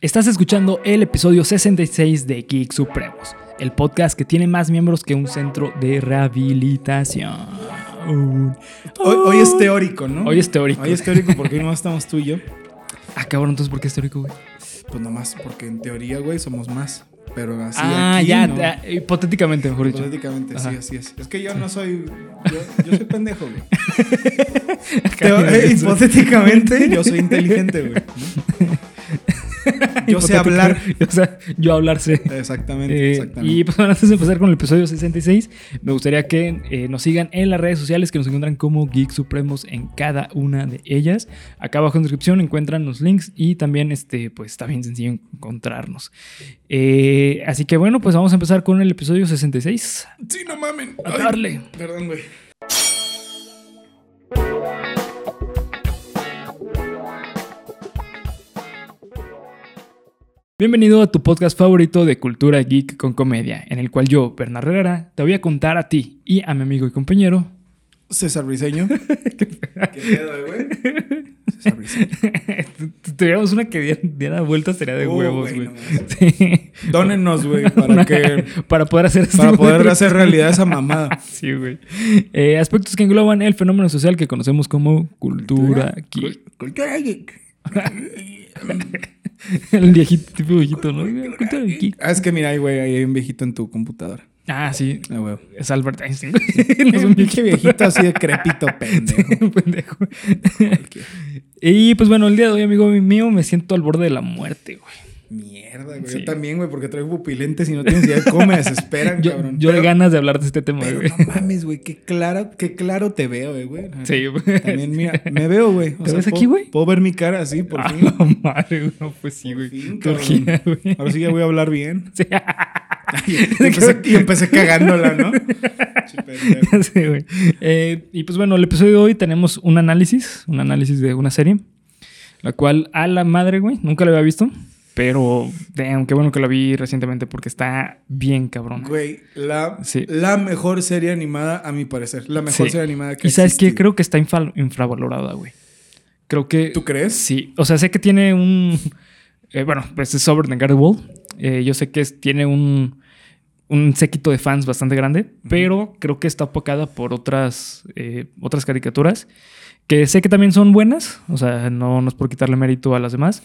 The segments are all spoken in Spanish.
Estás escuchando el episodio 66 de Geek Supremos, el podcast que tiene más miembros que un centro de rehabilitación. Hoy, hoy es teórico, ¿no? Hoy es teórico. Hoy es teórico porque hoy no estamos tú y yo. Ah, cabrón, entonces ¿por qué es teórico, güey? Pues nomás porque en teoría, güey, somos más. Pero así ah, aquí, ya, ¿no? ya, hipotéticamente, mejor dicho. Hipotéticamente, Ajá. sí, así es. Es que yo no soy. Yo, yo soy pendejo, güey. Teo- eh, hipotéticamente, yo soy inteligente, güey. ¿no? Yo sé hablar. O sea, yo hablar sé. Exactamente, Eh, exactamente. y pues antes de empezar con el episodio 66, me gustaría que eh, nos sigan en las redes sociales que nos encuentran como Geek Supremos en cada una de ellas. Acá abajo en descripción encuentran los links y también este, pues está bien sencillo encontrarnos. Eh, así que bueno, pues vamos a empezar con el episodio 66. Sí, no mamen. A Ay, darle. Perdón, güey. Bienvenido a tu podcast favorito de cultura geek con comedia, en el cual yo, Bernardo Herrera, te voy a contar a ti y a mi amigo y compañero César Briseño. ¿Qué pedo, güey? César Briseño. Tuviéramos una que diera, vueltas, sería de Uh, huevos, güey, no. Sí. Dónenos, güey, para Una- que. para poder hacer Para poder hacer realidad esa mamada. Sí, güey. Eh, aspectos que engloban el fenómeno social que conocemos como cultura geek. Cultura geek. El viejito, tipo viejito, ¿no? Cultura geek. Ah, es que mira, ahí, güey, ahí hay un viejito en tu computadora. Ah, sí. Ah, güey. Es Albert Einstein. güey. Es un pinche viejito así de crepito, pendejo. pendejo. Y pues bueno, el día de hoy, amigo mío, me siento al borde de la muerte, güey. Mierda, güey. Sí. Yo también, güey, porque traigo pupilentes y no tienes idea de cómo me desesperan, Yo, cabrón. yo de Pero- ganas de hablar de este tema, Pero güey. no mames, güey, qué claro, qué claro te veo, eh, güey. Sí, güey. También, mira, me veo, güey. O ¿Te ves aquí, güey? Puedo ver mi cara así, por Ah, fin. la madre, güey. No, pues sí, Por güey. fin, Turquía, güey. Ahora sí ya voy a hablar bien. Sí. y, empecé, y empecé cagándola, ¿no? Sí, güey. Eh, y pues bueno, el episodio de hoy tenemos un análisis, un análisis de una serie, la cual a la madre, güey, nunca la había visto, pero damn, qué bueno que la vi recientemente porque está bien cabrón. Güey, la, Sí. la mejor serie animada, a mi parecer. La mejor Sí. serie animada que Y sabes qué, creo que está infra- infravalorada, güey. Creo que... ¿Tú crees? Sí, o sea, sé que tiene un... eh, bueno, pues es Over the Garden Wall. Eh, yo sé que es- tiene un, un séquito de fans bastante grande, pero creo que está opacada por otras, eh, otras caricaturas que sé que también son buenas. O sea, no, no es por quitarle mérito a las demás.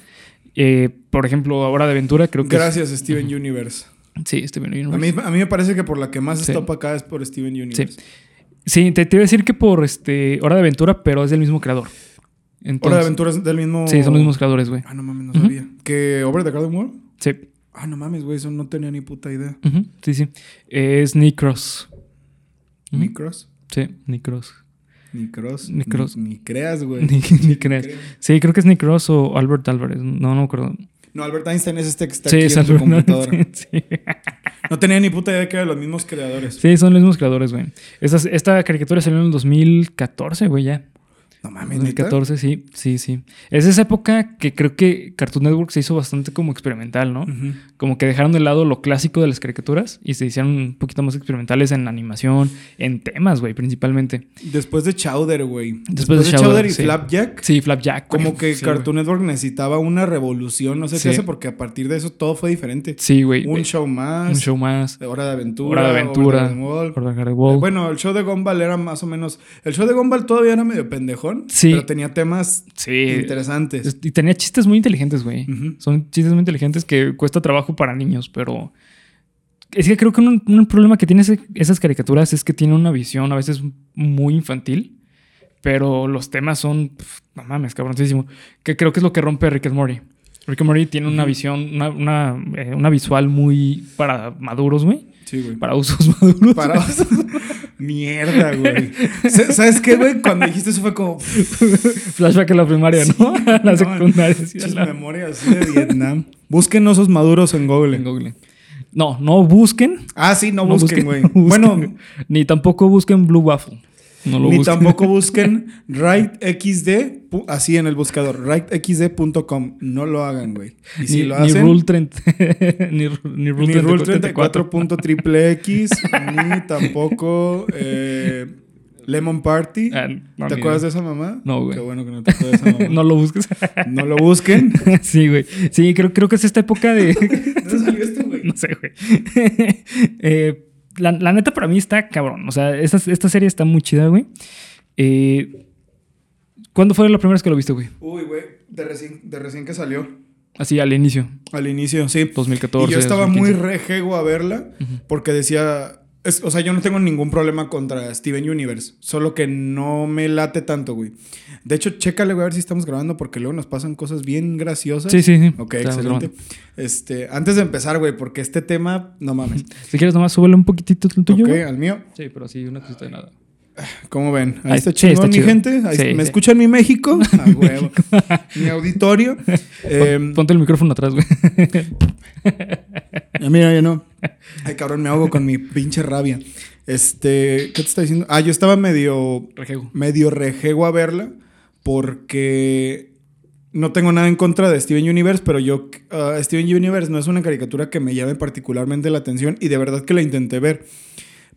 Eh, por ejemplo, Hora de Aventura, creo que... es- Gracias, Steven Universe. sí, Steven A Universe. mí, a mí me parece que por la que más Sí. está opacada es por Steven Universe. Sí, te, te iba a decir que por este, Hora de Aventura, pero es del mismo creador. Hora de Aventura es del mismo. Sí, son los mismos creadores, güey. Ah, no mames, no sabía. ¿Que Over the Garden Wall? Sí. Ah, no mames, güey, eso no tenía ni puta idea. Ujú, Sí, sí. Es Nick Cross. Ujú. Ni Cross. Sí, Nick Cross. Ni Cross. Ni Cross. Ni, ni creas, güey. Ni, ni creas. Sí, creo que es Nick Cross o Albert Álvarez. No, no me acuerdo. No, Albert Einstein es este que está Sí, aquí es en Albert computadora. sí. No tenía ni puta idea de que eran los mismos creadores. Sí, son los mismos creadores, güey. Esta, esta caricatura salió en el 2014, güey, ya. No mames, ¿neta? 2014, sí, sí, sí. Es esa época que creo que Cartoon Network se hizo bastante como experimental, ¿no? Como que dejaron de lado lo clásico de las caricaturas y se hicieron un poquito más experimentales en animación, en temas, güey, principalmente. Después de Chowder, güey. Después de Chowder, y sí. Flapjack. Sí, Flapjack. Como que Sí. Cartoon Network necesitaba una revolución, no sé Sí. qué hace, porque a partir de eso todo fue diferente. Sí, güey. Un show más. Un show más. Hora de aventura. Hora de aventura. Hora de. Hora de Wall. Bueno, el show de Gumball era más o menos. El show de Gumball todavía era medio pendejón. Sí. Pero tenía temas sí. interesantes. Es- Y tenía chistes muy inteligentes, güey. Ujú. Son chistes muy inteligentes que cuesta trabajo para niños, pero... Es que creo que un, un problema que tiene ese- esas caricaturas es que tiene una visión a veces muy infantil, pero los temas son... pf, no mames, cabroncísimo. Que creo que es lo que rompe Rick and Morty. Rick and Morty tiene una visión, una, una, eh, una visual muy para maduros, güey. Sí, güey. Para usos maduros. Para. Mierda, güey. Sa- ¿Sabes qué, güey? Cuando dijiste eso fue como. Flashback a la primaria, ¿no? a la no, secundaria. sí, a la- memorias así de Vietnam. Busquen osos maduros en Google. en Google. No, no busquen Ah, sí, no, No busquen, güey. no. Bueno, Ni tampoco busquen Blue Waffle. No lo ni busquen. tampoco busquen rightxd, pu- así en el buscador, rightxd.com. No lo hagan, güey. Y si ni, lo ni hacen, Rule 30. ni, ni Rule ni 34. rule 34.xxx, ni tampoco eh, Lemon Party. Ah, no, ¿Te ni acuerdas de idea. esa mamá? No, güey. Qué bueno que no te acuerdas de esa mamá. no lo busques. No lo busquen. sí, güey. Sí, creo, creo que es esta época de. ¿Dónde salió esto, güey? no sé, güey. Eh, la, la neta para mí está cabrón. O sea, esta, esta serie está muy chida, güey. Eh, ¿Cuándo fue la primera vez que lo viste, güey? Uy, güey, de recién, de recién que salió. Así, al inicio. Al inicio, sí. 2014. y yo estaba muy 2015. rejego a verla porque decía, es- o sea, yo no tengo ningún problema contra Steven Universe, solo que no me late tanto, güey. De hecho, chécale, güey, a ver si estamos grabando porque luego nos pasan cosas bien graciosas. Sí, sí, sí. Ok, Estamos excelente. grabando. Este, antes de empezar, güey, porque este tema, no mames. Si quieres, nomás súbele un poquitito el tuyo. ok, güey. al mío. Sí, pero sí, una cosita de nada. ¿Cómo ven? Ahí Ahí- está sí, chingón, está mi chido. gente. Ahí- Sí, ¿Me sí. escuchan mi México? A huevo. mi auditorio. Eh, Ponte el micrófono atrás, güey. Ya mira, ya no. Ay, cabrón, me ahogo con mi pinche rabia. Este, ¿qué te está diciendo? Ah, yo estaba medio, Rejego. medio rejego a verla porque no tengo nada en contra de Steven Universe, pero yo, ah, Steven Universe no es una caricatura que me llame particularmente la atención y de verdad que la intenté ver.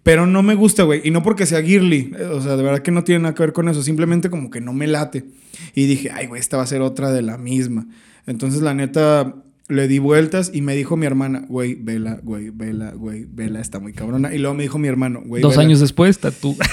Pero no me gusta, güey. Y no porque sea girly. eh, O sea, de verdad que no tiene nada que ver con eso. Simplemente como que no me late. Y dije, ay, güey, esta va a ser otra de la misma. Entonces, la neta, le di vueltas y me dijo mi hermana, güey, vela, güey, vela, güey, vela, está muy cabrona. Y luego me dijo mi hermano, güey. Dos vela. años después, está tú.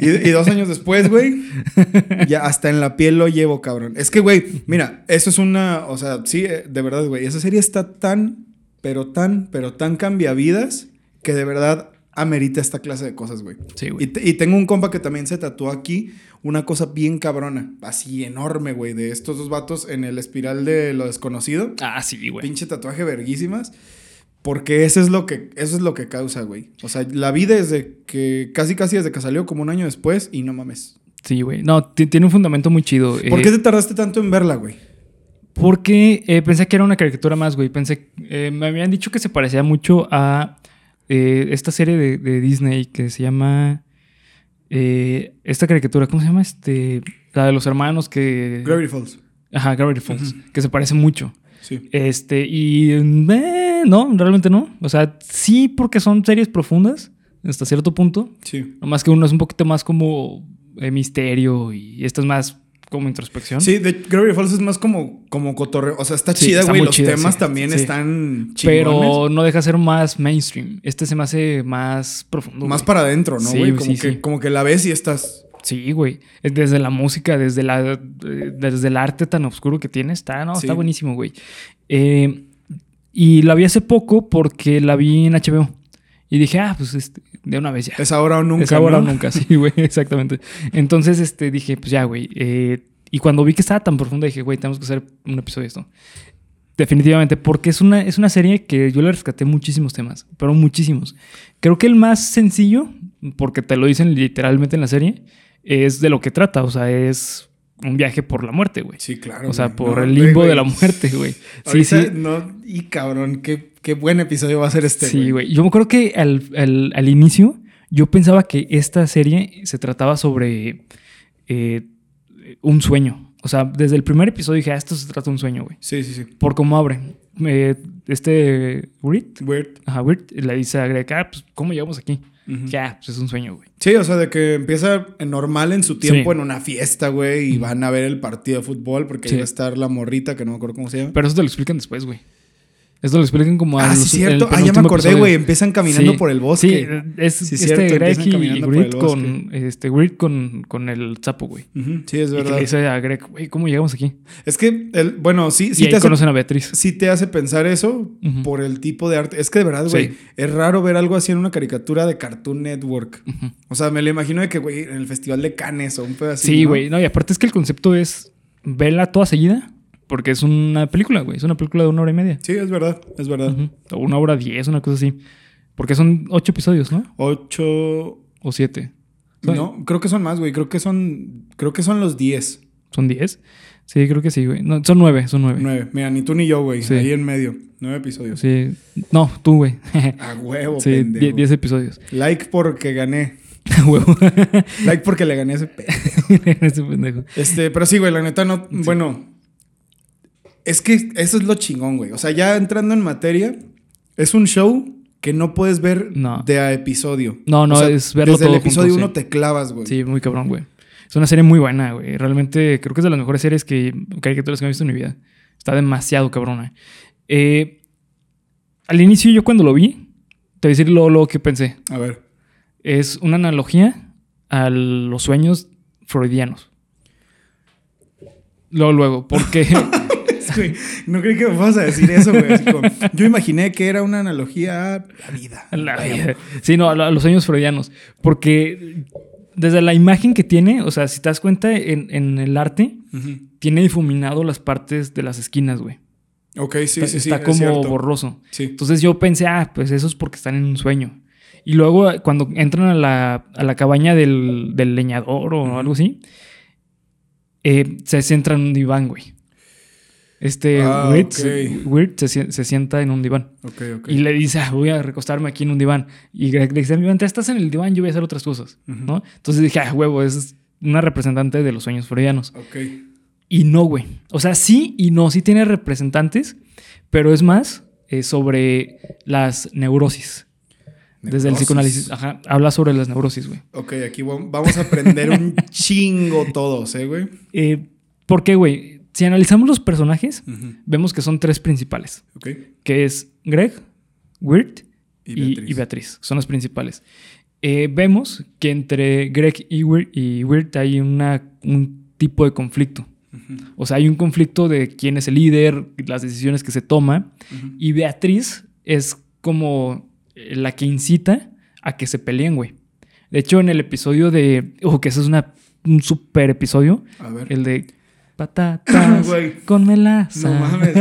Y, y dos años después, güey, ya hasta en la piel lo llevo, cabrón. Es que, güey, mira, eso es una, o sea, sí, eh, de verdad, güey, esa serie está tan, pero tan, pero tan cambiavidas que de verdad amerita esta clase de cosas, güey. Sí, Y, güey. te- y tengo un compa que también se tatuó aquí una cosa bien cabrona, así enorme, güey, de estos dos vatos en el espiral de lo desconocido. Ah, sí, güey. Pinche tatuaje verguísimas. Porque eso es lo que, eso es lo que causa, güey. O sea, la vi desde que, casi casi desde que salió, como un año después, y no mames. Sí, güey. No, ti- tiene un fundamento muy chido. ¿Por eh, qué te tardaste tanto en verla, güey? Porque eh, pensé que era una caricatura más, güey. Pensé, eh, me habían dicho que se parecía mucho a eh, esta serie de, de Disney que se llama. eh, esta caricatura, ¿cómo se llama? Este. La de los hermanos que. Gravity Falls. Ajá, Gravity Falls. Que se parece mucho. Sí. Este, y. eh, no, realmente no. O sea, sí, porque son series profundas hasta cierto punto. Sí. Nomás que uno es un poquito más como misterio y esta es más como introspección. Sí, de Gravity Falls es más como, como cotorreo. O sea, está Sí, chida, güey. Los chida, temas sí. también Sí. están chingones. Pero no deja de ser más mainstream. Este se me hace más profundo. más güey. para adentro, ¿no, güey? como, que, como que la ves y estás... Sí, güey. Desde la música, desde, la, eh, desde el arte tan oscuro que tiene, está, no, está buenísimo, güey. Eh, y la vi hace poco porque la vi en HBO. Y dije, ah, pues este, de una vez ya. Es ahora o nunca, es ahora ¿no? o nunca, sí, güey, exactamente. Entonces, este, dije, pues ya, güey. eh, y cuando vi que estaba tan profunda, dije, güey, tenemos que hacer un episodio de esto. Definitivamente, porque es una, es una serie que yo le rescaté muchísimos temas, pero muchísimos. Creo que el más sencillo, porque te lo dicen literalmente en la serie, es de lo que trata. O sea, es un viaje por la muerte, güey. Sí, claro. O sea, güey. por No, el limbo güey. de la muerte, güey. Sí, sí. No, y cabrón, qué, qué buen episodio va a ser este, Sí, güey. Yo me acuerdo que al, al- al inicio yo pensaba que esta serie se trataba sobre eh, un sueño. O sea, desde el primer episodio dije, ah, esto se trata de un sueño, güey. Sí, sí, sí. Por cómo abre. Eh, este Wirt, Weird. ajá, Wirt, le dice a Greg, ah, pues, ¿cómo llegamos aquí? Ya, pues es un sueño, güey. Sí, o sea, de que empieza normal en su tiempo Sí. en una fiesta, güey, y van a ver el partido de fútbol porque Sí. ahí va a estar la morrita, que no me acuerdo cómo se llama. Pero eso te lo explican después, güey. Esto lo explican como ah, a sí, los- cierto. Ah, ya me acordé, güey. Empiezan caminando Sí. por el bosque. Sí, es Sí, este cierto, Greg y caminando por el Grit con, este, Grit con, con el sapo, güey. Sí, es Y que verdad. le dice a Greg, güey, ¿cómo llegamos aquí? Es que, el, bueno, sí, sí y ahí te, hace, conocen a Beatriz. sí te hace pensar eso por el tipo de arte. Es que de verdad, güey, es raro ver algo así en una caricatura de Cartoon Network. O sea, me lo imagino de que, güey, en el Festival de Cannes o un pedo así. Sí, ¿no? güey. No, y aparte es que el concepto es verla toda seguida. Porque es una película, güey. Es una película de una hora y media. Sí, es verdad, es verdad. O una hora diez, una cosa así. Porque son ocho episodios, ¿no? Ocho. O siete. Son- No, creo que son más, güey. Creo que son. Creo que son los diez. ¿Son diez? Sí, creo que sí, güey. No, son nueve, son nueve. Nueve. Mira, ni tú ni yo, güey. Sí. Ahí en medio. Nueve episodios. Sí. No, tú, güey. A huevo, sí, pendejo. die- diez episodios. Like porque gané. Huevo. Like porque le gané a ese pe... Ese pendejo. Este, pero sí, güey, la neta no. Bueno. Es que eso es lo chingón, güey. O sea, ya entrando en materia, es un show que no puedes ver No. de a episodio. No, no, O sea, es verlo Desde todo el episodio junto, 1 sí. te clavas, güey. Sí, muy cabrón, güey. Es una serie muy buena, güey. Realmente creo que es de las mejores series que caricaturas que he visto en mi vida. Está demasiado cabrona. Eh, al inicio, yo cuando lo vi, te voy a decir lo, lo que pensé. A ver. Es una analogía a los sueños freudianos. Luego, luego, porque. Güey, no creí que me fueras a decir eso, güey. Yo imaginé que era una analogía a la vida. La vida. Sí, no, a lo- a los sueños freudianos. Porque desde la imagen que tiene, o sea, si te das cuenta en, en el arte, tiene difuminado las partes de las esquinas, güey. Ok, sí, está sí, sí. está es como cierto. borroso. Sí. Entonces yo pensé, ah, pues eso es porque están en un sueño. Y luego cuando entran a la, a la cabaña del, del leñador o algo así, eh, se centra en un diván, güey. Este Ah, Weird, Weird se, se sienta en un diván. Ok, ok. Y le dice, ah, voy a recostarme aquí en un diván. Y Greg le dice, mientras estás en el diván, yo voy a hacer otras cosas. ¿no? Entonces dije, ah, huevo, es una representante de los sueños freudianos. Y no, güey. O sea, sí y no, sí tiene representantes, pero es más eh, sobre las neurosis. Desde el psicoanálisis. Ajá, habla sobre las neurosis, güey. Ok, aquí vam- vamos a aprender un chingo todos, ¿eh, güey? Eh, ¿Por qué, güey? Si analizamos los personajes, vemos que son tres principales. Que es Greg, Weird Y Beatriz. y Beatriz. Son los principales. Eh, vemos que entre Greg y Weird, y hay una, un tipo de conflicto. O sea, hay un conflicto de quién es el líder, las decisiones que se toma. Ujú. Y Beatriz es como la que incita a que se peleen, güey. De hecho, en el episodio de. Oh, que ese es una, un super episodio. A ver. El de patatas Güey. con melaza. No mames.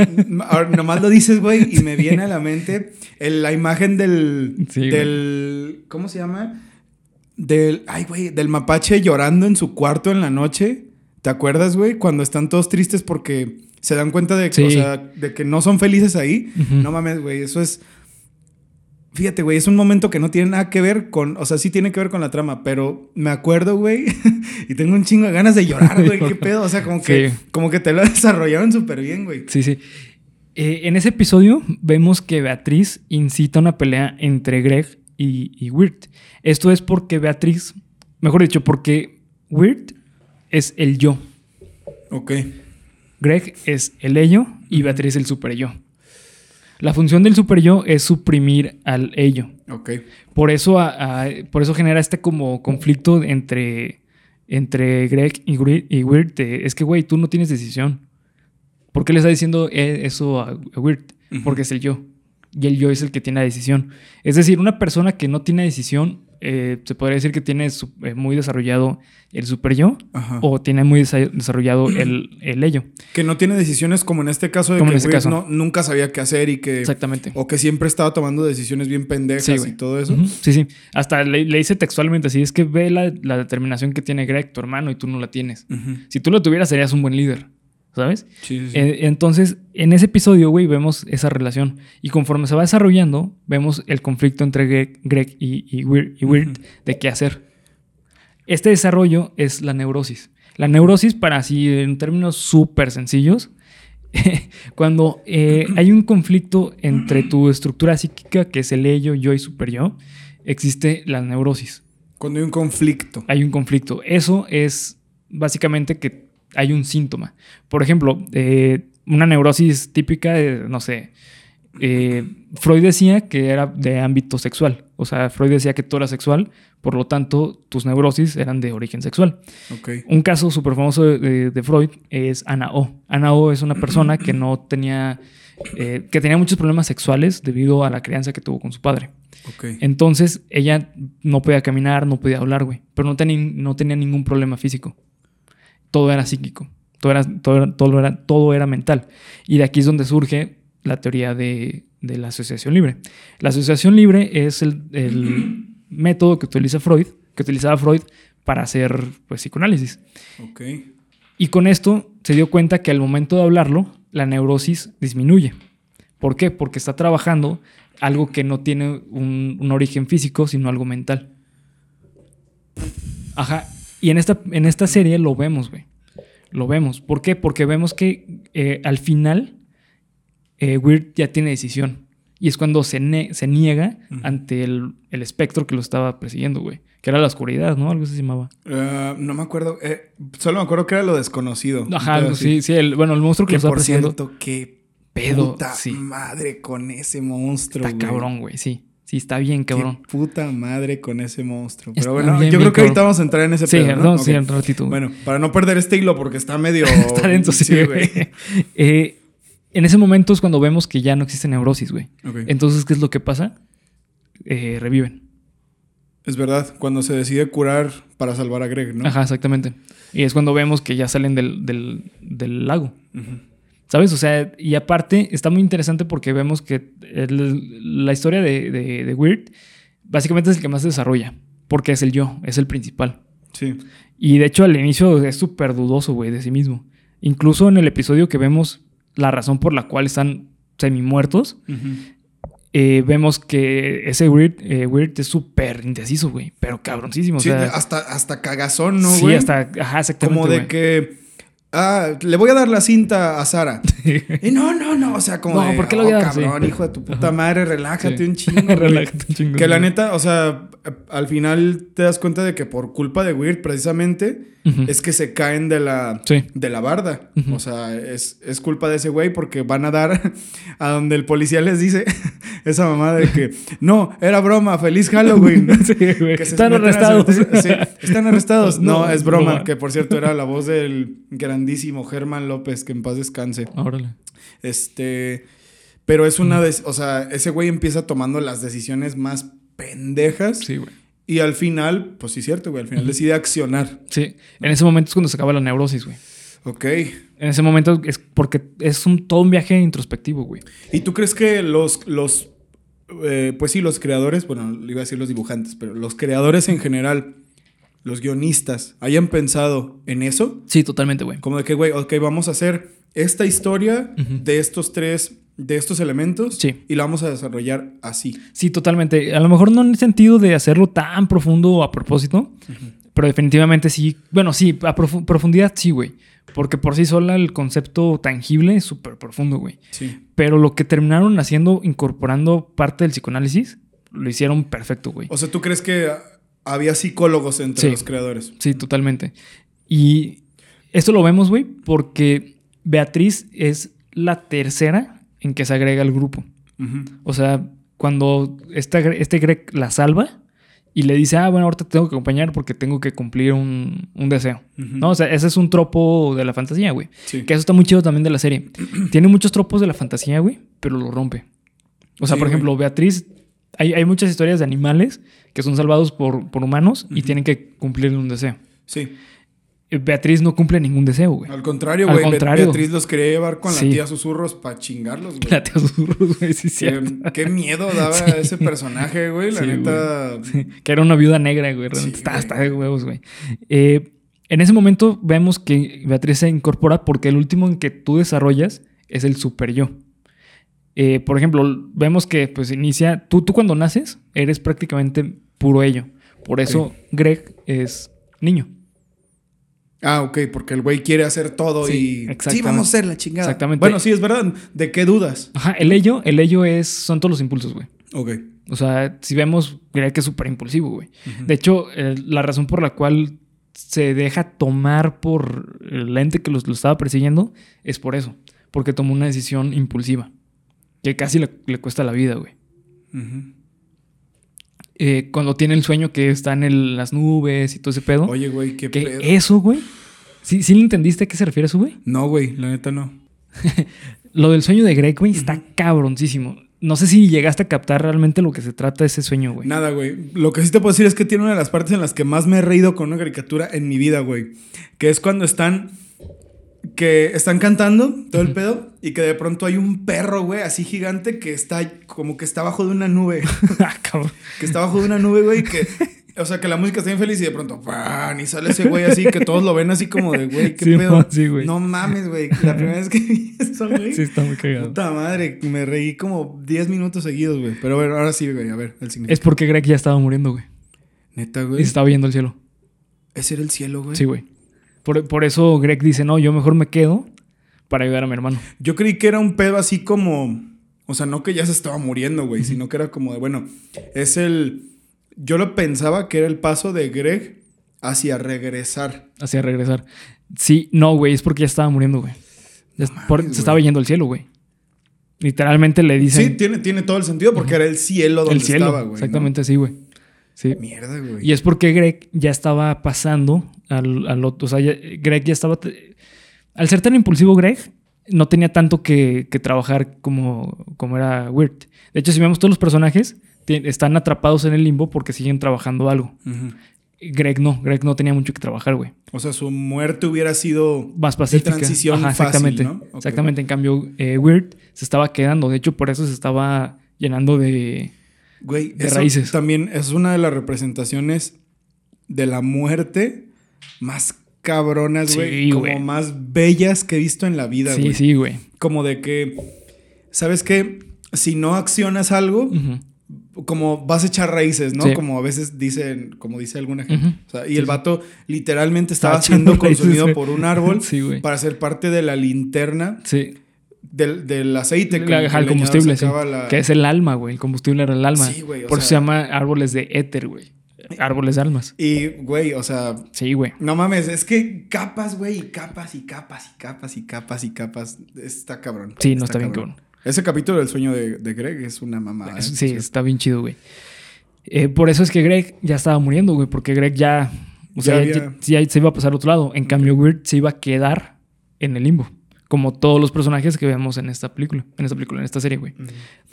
Ahora, nomás lo dices, güey, y me viene a la mente el- la imagen del. Sí, güey. del. ¿Cómo se llama? Del. Ay, güey, del mapache llorando en su cuarto en la noche. ¿Te acuerdas, güey? Cuando están todos tristes porque se dan cuenta de, que- Sí. o sea, de que no son felices ahí. No mames, güey, eso es. Fíjate, güey, es un momento que no tiene nada que ver con. O sea, sí tiene que ver con la trama, pero me acuerdo, güey, y tengo un chingo de ganas de llorar, güey. ¿Qué pedo? O sea, como que, Sí. como que te lo desarrollaron súper bien, güey. Sí, sí. Eh, en ese episodio vemos que Beatriz incita una pelea entre Greg y, y Weird. Esto es porque Beatriz, mejor dicho, porque Weird es el yo. Ok. Greg es el ello y Beatriz el super yo. La función del super yo es suprimir al ello. Ok. Por eso, a- a- por eso genera este como conflicto entre, entre Greg y Weird. y Weird de, es que, güey, tú no tienes decisión. ¿Por qué le está diciendo eh, eso a, Weird? Porque es el yo. Y el yo es el que tiene la decisión. Es decir, una persona que no tiene decisión, eh, se podría decir que tiene su- eh, muy desarrollado el super yo Ajá. o tiene muy desa- desarrollado el, el ello. Que no tiene decisiones como en este caso de Como que este güey, caso. no- nunca sabía qué hacer y que. Exactamente. O que siempre estaba tomando decisiones bien pendejas Sí, y todo eso. Sí, sí. Hasta le, le dice textualmente así, es que ve la, la determinación que tiene Greg, tu hermano, y tú no la tienes. Si tú la tuvieras, serías un buen líder, ¿sabes? Sí, sí. Eh, entonces, en ese episodio, güey, vemos esa relación. Y conforme se va desarrollando, vemos el conflicto entre Greg, Greg y, y Weird, y Weird Ujú. de qué hacer. Este desarrollo es la neurosis. La neurosis, para así, en términos súper sencillos, cuando eh, hay un conflicto entre tu estructura psíquica, que es el ello, yo y super yo, existe la neurosis. Cuando hay un conflicto. Hay un conflicto. Eso es básicamente que hay un síntoma. Por ejemplo, eh, una neurosis típica, de, no sé, eh, Freud decía que era de ámbito sexual. O sea, Freud decía que tú eras sexual, por lo tanto, tus neurosis eran de origen sexual. Un caso súper famoso de, de- de Freud es Ana O. Ana O es una persona que no tenía, eh, que tenía muchos problemas sexuales debido a la crianza que tuvo con su padre. Entonces, ella no podía caminar, no podía hablar, güey. Pero no, tenía no tenía ningún problema físico. Todo era psíquico. Todo era, todo, era, todo, era, todo era mental. Y de aquí es donde surge la teoría de, de la asociación libre. La asociación libre es el, el método que utiliza Freud, que utilizaba Freud para hacer pues, psicoanálisis. Ok. Y con esto se dio cuenta que al momento de hablarlo, la neurosis disminuye. ¿Por qué? Porque está trabajando algo que no tiene un, un origen físico, sino algo mental. Ajá. Y en esta, en esta serie lo vemos, güey. Lo vemos. ¿Por qué? Porque vemos que eh, al final eh, Weird ya tiene decisión. Y es cuando se, ne- se niega ante el, el espectro que lo estaba persiguiendo, güey. Que era la oscuridad, ¿no? Algo se llamaba. Ah, no me acuerdo. eh, solo me acuerdo que era lo desconocido. Ajá, sí, sí. el- bueno, el monstruo que, Que lo estaba por persiguiendo. cierto, qué Pedo, puta sí. madre con ese monstruo. Está güey. cabrón, güey, sí. Sí, está bien cabrón. Qué puta madre con ese monstruo. Está Pero bueno, bien, yo bien creo que ahorita vamos a entrar en ese Sí, pedo, ¿no? vamos Ok. a ir un ratito. Bueno, para no perder este hilo porque está medio... está denso, sí, güey. Eh, en ese momento es cuando vemos que ya no existe neurosis, güey. Entonces, ¿qué es lo que pasa? Eh, reviven. Es verdad, cuando se decide curar para salvar a Greg, ¿no? Ajá, exactamente. Y es cuando vemos que ya salen del, del- del lago. Ujú. ¿Sabes? O sea, y aparte está muy interesante porque vemos que el- la historia de, de, de Weird básicamente es el que más se desarrolla. Porque es el yo, es el principal. Sí. Y de hecho al inicio es súper dudoso, güey, de sí mismo. Incluso en el episodio que vemos la razón por la cual están semi muertos, eh, vemos que ese Weird, eh, Weird es súper indeciso, güey. Pero cabroncísimo. Sí, o sea, hasta, hasta cagazón, ¿no, sí, güey? hasta... Ajá, exactamente, Como de que... Ah, le voy a dar la cinta a Sara. Y no, no, no. O sea, como No, de, ¿por qué lo "Oh, voy a dar? cabrón, Sí. hijo de tu puta madre, relájate Sí. un chingo. güey". Relájate un chingo, Que la neta, o sea, al final te das cuenta de que por culpa de Weird, precisamente, es que se caen de la, Sí. de la barda. O sea, es, es culpa de ese güey porque van a dar a donde el policía les dice esa mamá de que no, era broma, feliz Halloween. Sí, güey. Que Están arrestados. están arrestados. No, No, es broma. broma. Que por cierto era la voz del grandísimo Germán López, que en paz descanse. Órale. Este. Pero es una. des- o sea, ese güey empieza tomando las decisiones más pendejas. Sí, güey. Y al final, pues sí, cierto, güey. Al final decide accionar. Sí. En ese momento es cuando se acaba la neurosis, güey. Ok. En ese momento es porque es un, todo un viaje introspectivo, güey. ¿Y tú crees que los. los eh, pues sí, los creadores, bueno, le iba a decir los dibujantes, pero los creadores en general, los guionistas, hayan pensado en eso? Sí, totalmente, güey. Como de que, güey, ok, vamos a hacer esta historia de estos tres, de estos elementos Sí. y la vamos a desarrollar así. Sí, totalmente. A lo mejor no en el sentido de hacerlo tan profundo a propósito, pero definitivamente sí. Bueno, sí, a profu- profundidad sí, güey. Porque por sí sola el concepto tangible es súper profundo, güey. Sí. Pero lo que terminaron haciendo, incorporando parte del psicoanálisis, lo hicieron perfecto, güey. O sea, ¿tú crees que había psicólogos entre Sí. los creadores? Sí, totalmente. Y esto lo vemos, güey, porque Beatriz es la tercera en que se agrega al grupo. O sea, cuando esta, este Greg la salva y le dice, ah, bueno, ahorita te tengo que acompañar porque tengo que cumplir un, un deseo. ¿No? O sea, ese es un tropo de la fantasía, güey. Sí. Que eso está muy chido también de la serie. Tiene muchos tropos de la fantasía, güey, pero lo rompe. O sea, Sí, por güey. ejemplo, Beatriz, hay, hay muchas historias de animales que son salvados por, por humanos y tienen que cumplir un deseo. Sí. Eh, Beatriz no cumple ningún deseo, güey. Al contrario, güey. Be- contrario. Beatriz los quería llevar con Sí. la tía susurros para chingarlos, güey. La tía susurros, güey, sí, sí. Qué, qué miedo daba Sí. ese personaje, güey. La Sí, neta. Que era una viuda negra, güey. Está, está de huevos, güey. Eh, en ese momento vemos que Beatriz se incorpora porque el último en que tú desarrollas es el super yo. Eh, por ejemplo, vemos que pues inicia, tú, tú cuando naces eres prácticamente puro ello. Por eso Greg es niño. Ah, ok, porque el güey quiere hacer todo Sí, y. Sí, vamos a hacer la chingada. Exactamente. Bueno, sí, es verdad. ¿De qué dudas? Ajá, el ello, el ello es, son todos los impulsos, güey. Ok. O sea, si vemos, Greg es súper impulsivo, güey. De hecho, eh, la razón por la cual se deja tomar por el ente que los- lo estaba persiguiendo es por eso. Porque tomó una decisión impulsiva. Que casi le, le cuesta la vida, güey. Eh, cuando tiene el sueño que está en el- las nubes y todo ese pedo. Oye, güey, qué que pedo. eso, güey. ¿Sí, ¿Sí le entendiste a qué se refiere eso, güey? No, güey, la neta no. Lo del sueño de Greg, güey, está cabroncísimo. No sé si llegaste a captar realmente lo que se trata de ese sueño, güey. Nada, güey. Lo que sí te puedo decir es que tiene una de las partes en las que más me he reído con una caricatura en mi vida, güey. Que es cuando están. Que están cantando todo el pedo y que de pronto hay un perro, güey, así gigante que está como que está bajo de una nube. ah, cabrón. que está bajo de una nube, güey, que. O sea, que la música está bien feliz y de pronto, ¡pam! Y sale ese güey así, que todos lo ven así como de, güey, ¿qué Sí, pedo? sí, güey. No mames, güey. La primera vez que vi eso, güey. Sí, está muy cagado. Puta madre, me reí como 10 minutos seguidos, güey. Pero bueno, ahora sí, güey, a ver, el significado. Es porque Greg ya estaba muriendo, güey. Neta, Y güey. se estaba yendo al cielo. Ese era el cielo, güey. Sí, güey. Por, por eso Greg dice, no, yo mejor me quedo para ayudar a mi hermano. Yo creí que era un pedo así como. O sea, no que ya se estaba muriendo, güey, sino que era como de, bueno, es el... Yo lo pensaba que era el paso de Greg hacia regresar. Hacia regresar. Sí, no, güey, es porque ya estaba muriendo, güey. Se estaba yendo al cielo, güey. Literalmente le dicen Sí, tiene, tiene todo el sentido porque era el cielo donde el cielo. estaba, güey. ¿no? exactamente así, güey. Sí. Mierda, güey. Y es porque Greg ya estaba pasando al, al otro. O sea, ya- Greg ya estaba. Al ser tan impulsivo, Greg no tenía tanto que, que trabajar como, como era Weird. De hecho, si vemos todos los personajes, están atrapados en el limbo porque siguen trabajando algo. Greg no, Greg no tenía mucho que trabajar, güey. O sea, su muerte hubiera sido Más pacífica. transición fácil, exactamente. ¿no? Ok. Exactamente. En cambio, eh, Weird se estaba quedando. De hecho, por eso se estaba llenando de. Güey, de eso raíces. también es una de las representaciones de la muerte más cabronas, Sí, güey. como güey. más bellas que he visto en la vida, Sí, güey. sí, güey. Como de que, ¿sabes qué? Si no accionas algo, como vas a echar raíces, ¿no? Sí. Como a veces dicen, como dice alguna gente. Ujú. O sea, y Sí, el sí. vato literalmente Estaba estaba siendo raíces, consumido güey. por un árbol Sí, para ser parte de la linterna Sí. Del, del aceite. La- que ajá, el combustible, sí. la- Que es el alma, güey. El combustible era el alma. Sí, güey, Por eso se llama árboles de éter, güey. Árboles de almas. Y, güey, o sea, Sí, güey. no mames, es que capas, güey, y capas y capas y capas y capas y capas. Está cabrón. Sí, no está bien cabrón. Ese capítulo del sueño de, de Greg es una mamada. ¿eh? sí, está bien chido, güey. Eh, por eso es que Greg ya estaba muriendo, güey. Porque Greg ya. O sea, Ya había- ya se iba a pasar a otro lado. En cambio, Weird se iba a quedar en el limbo. Como todos los personajes que vemos en esta película. En esta película, en esta serie, güey.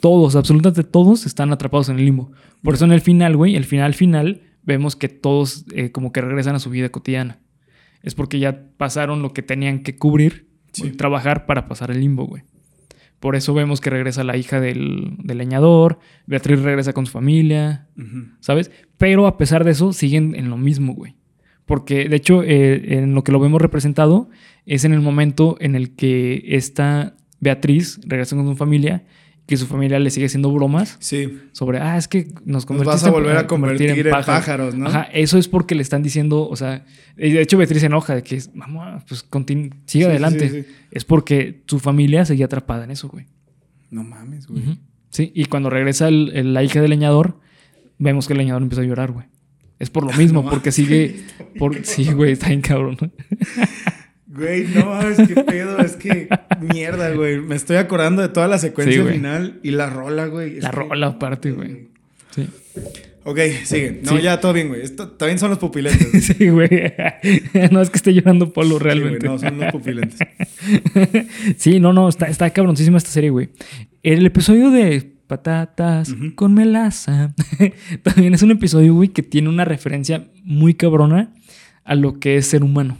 Todos, absolutamente todos están atrapados en el limbo. Por eso en el final, güey, el final final, vemos que todos eh, como que regresan a su vida cotidiana. Es porque ya pasaron lo que tenían que cubrir, Sí. trabajar para pasar el limbo, güey. Por eso vemos que regresa la hija del, del leñador, Beatriz regresa con su familia. ¿sabes? Pero a pesar de eso, siguen en lo mismo, güey. Porque, de hecho, eh, en lo que lo vemos representado es en el momento en el que esta Beatriz regresa con su familia, que su familia le sigue haciendo bromas Sí. sobre, ah, es que nos Nos convertiste vas a volver a convertir en pájaros, ¿no? Ajá, eso es porque le están diciendo, o sea, de hecho Beatriz se enoja de que, es, mamá, pues sigue Sí, adelante. sí, sí, sí. Es porque su familia seguía atrapada en eso, güey. No mames, güey. Sí, y cuando regresa el- el- la hija del leñador, vemos que el leñador empieza a llorar, güey. Es por lo mismo, No porque sigue. Por, sí, güey, está bien cabrón. Güey, no mames, qué pedo. Es que mierda, güey. Me estoy acordando de toda la secuencia Sí, final y la rola, güey. La que- rola aparte, güey. Sí. Ok, sigue. No, Sí. ya todo bien, güey. Esto también son los pupilentes. Sí, güey. No es que esté llorando Polo Sí, güey, realmente. no, son los pupilentes. Sí, no, no, está, está cabroncísima esta serie, güey. El episodio de Patatas con melaza también es un episodio, güey, que tiene una referencia muy cabrona a lo que es ser humano.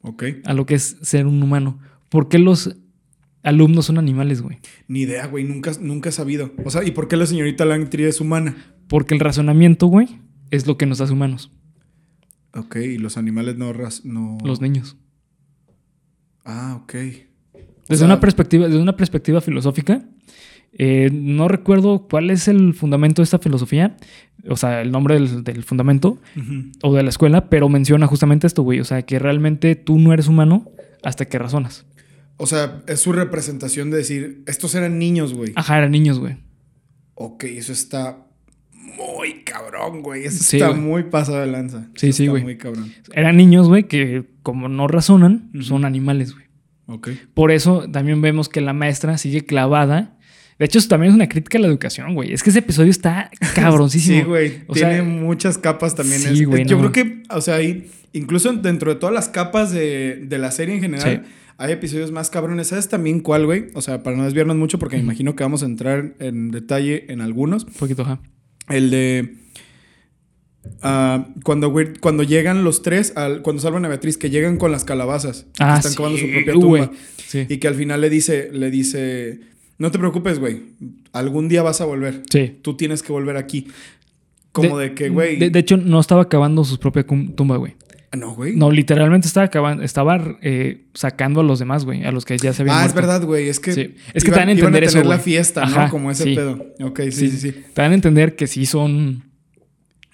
Ok. A lo que es ser un humano. ¿Por qué los alumnos son animales, güey? Ni idea, güey. Nunca, nunca he sabido. O sea, ¿y por qué la señorita Langtry es humana? Porque el razonamiento, güey, es lo que nos hace humanos. Ok, y los animales no... no... Los niños. Ah, ok. Desde, sea- una, perspectiva, desde una perspectiva filosófica, eh, no recuerdo cuál es el fundamento de esta filosofía, o sea, el nombre del, del fundamento o de la escuela, pero menciona justamente esto, güey. O sea, que realmente tú no eres humano hasta que razonas. O sea, es su representación de decir, estos eran niños, güey. Ajá, eran niños, güey. Ok, eso está muy cabrón, güey. Eso Sí, está güey. muy pasado de lanza. Sí, Eso sí, está güey. Muy cabrón. Eran niños, güey, que como no razonan, son animales, güey. Ok. Por eso también vemos que la maestra sigue clavada. De hecho, eso también es una crítica a la educación, güey. Es que ese episodio está cabroncísimo. Sí, güey. O Tiene sea, muchas capas también. sí, Es- güey, Yo no. creo que, o sea, ahí, incluso dentro de todas las capas de, de la serie en general, Sí. hay episodios más cabrones. ¿Sabes también cuál, güey? O sea, para no desviarnos mucho, porque me imagino que vamos a entrar en detalle en algunos. Un poquito, ajá. El de. ah, cuando, cuando llegan los tres, al, cuando salvan a Beatriz, que llegan con las calabazas. que Ah, están sí, cavando su propia tumba. Sí. Y que al final le dice, le dice, no te preocupes, güey. Algún día vas a volver. Sí. Tú tienes que volver aquí. Como de, que, güey. De, de hecho, no estaba cavando su propia tumba, güey. No, güey. No, literalmente estaba acabando, estaba eh, sacando a los demás, güey, a los que ya se habían Ah, es verdad, güey. Es que. Sí. Es que iban- te dan a iban entender eso, tener la fiesta, Ajá, ¿no? Como ese sí. pedo. Ok, sí, sí, sí. Te dan a entender que sí son.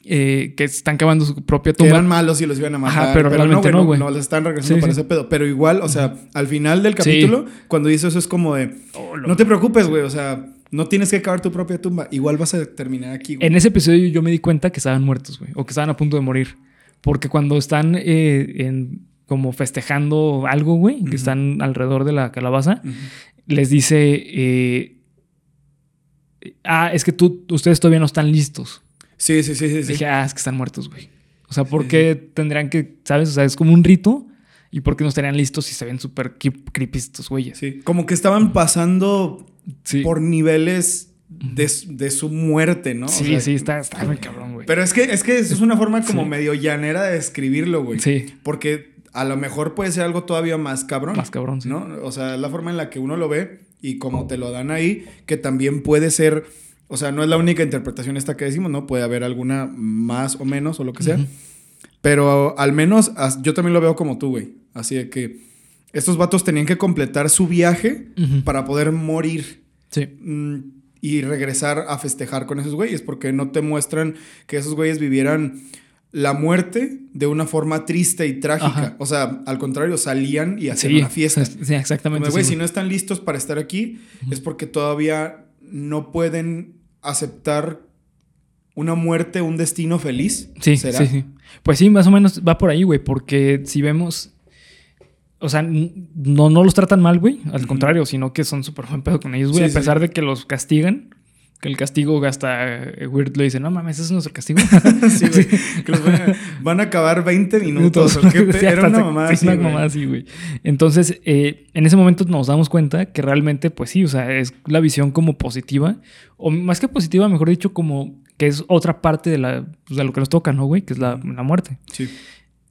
Eh, que están cavando su propia Que tumba. eran malos y los iban a matar. Ajá, pero realmente no, güey. No, les están regresando Sí, para sí. ese pedo. Pero igual, o sea, al final del capítulo, cuando dice eso, es como de. Oh, No te preocupes, güey. O sea, No tienes que cavar tu propia tumba. Igual vas a terminar aquí, güey. En ese episodio yo me di cuenta que estaban muertos, güey. O que estaban a punto de morir. Porque cuando están eh, en, como festejando algo, güey, que están alrededor de la calabaza, les dice, eh, ah, es que tú, ustedes todavía no están listos. Sí, sí, sí, sí. sí. Dije, ah, es que están muertos, güey. O sea, ¿por qué tendrían que, sabes? O sea, es como un rito. ¿Y por qué no estarían listos si se ven súper creepy estos güeyes? Sí, Como que estaban pasando por niveles de, de su muerte, ¿no? O sí, sea, sí, está, está muy cabrón, güey. Pero es que, es que es una forma como medio llanera de describirlo, güey. Sí, Porque a lo mejor puede ser algo todavía más cabrón. más cabrón, sí. ¿no? O sea, es la forma en la que uno lo ve y como te lo dan ahí, que también puede ser, o sea, no es la única interpretación esta que decimos, ¿no? Puede haber alguna más o menos o lo que sea. Pero al menos yo también lo veo como tú, güey. Así de que estos vatos tenían que completar su viaje para poder morir Sí. mm, y regresar a festejar con esos güeyes, porque no te muestran que esos güeyes vivieran la muerte de una forma triste y trágica. Ajá. O sea, al contrario, salían y hacían Sí, una fiesta. Sí, Como exactamente. de, güey, sí, si no están listos para estar aquí, es porque todavía no pueden aceptar una muerte, un destino feliz. Sí, ¿Será? sí, sí. Pues sí, más o menos va por ahí, güey, porque si vemos. O sea, no, no los tratan mal, güey. Al contrario, sino que son súper buen pedo con ellos, güey. Sí, a pesar sí. de que los castigan. Que el castigo hasta eh, Weird le dice, no mames, ese es nuestro castigo. Sí, güey. Que los van, a, van a acabar 20 minutos. ¿o qué pe- Sí, Era una mamada sí, así, una mamada así, güey. Entonces, eh, en ese momento nos damos cuenta que realmente, pues sí, o sea, es la visión como positiva. O más que positiva, mejor dicho, como que es otra parte de, la, pues, de lo que nos toca, ¿no, güey? Que es la, la muerte. Sí.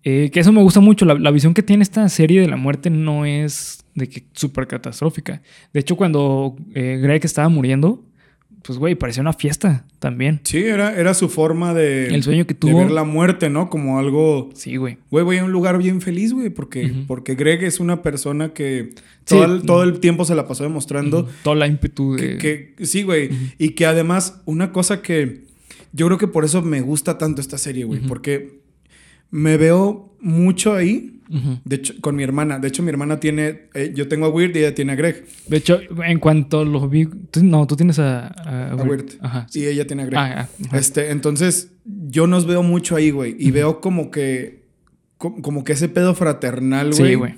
Eh, que eso me gusta mucho. La, la visión que tiene esta serie de la muerte no es de que súper catastrófica. De hecho, cuando eh, Greg estaba muriendo, pues, güey, parecía una fiesta también. Sí, era, era su forma de, El sueño que de tuvo. ver la muerte, ¿no? Como algo... Sí, güey. Güey, voy a un lugar bien feliz, güey, porque, porque Greg es una persona que Sí. todo, el, todo el tiempo se la pasó demostrando Ujú. Toda la ímpetu de... que- sí, güey, y que además una cosa que yo creo que por eso me gusta tanto esta serie, güey, porque me veo mucho ahí, de hecho, con mi hermana. De hecho, mi hermana tiene, eh, yo tengo a Weird y ella tiene a Greg, De hecho, en cuanto lo vi... tú- no, tú tienes a... A, a Weird, Ajá. sí. y ella tiene a Greg. Ah, ah. Este, entonces, yo nos veo mucho ahí, güey. Y veo como que. co- Como que ese pedo fraternal, güey. Sí, güey.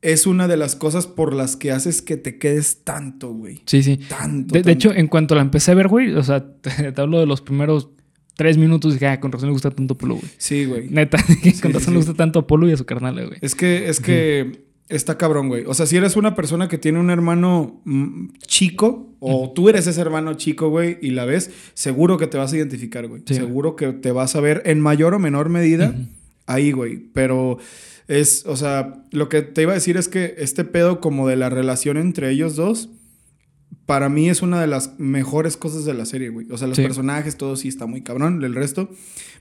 Es una de las cosas por las que haces que te quedes tanto, güey. Sí, sí. Tanto. De, hecho, en cuanto la empecé a ver, güey, o sea, te, te hablo de los primeros tres minutos y dije, ah, con razón le gusta tanto Apolo, güey. Sí, güey. Neta, Sí, con razón sí, le gusta tanto Apolo y a su carnal, güey. Es que, es que está cabrón, güey. O sea, si eres una persona que tiene un hermano mm, chico, o tú eres ese hermano chico, güey, y la ves, seguro que te vas a identificar, güey. Seguro que te vas a ver en mayor o menor medida. Ahí, güey. Pero es, o sea, lo que te iba a decir es que este pedo como de la relación entre ellos dos, para mí es una de las mejores cosas de la serie, güey. O sea, los Sí. personajes, todo sí está muy cabrón, el resto.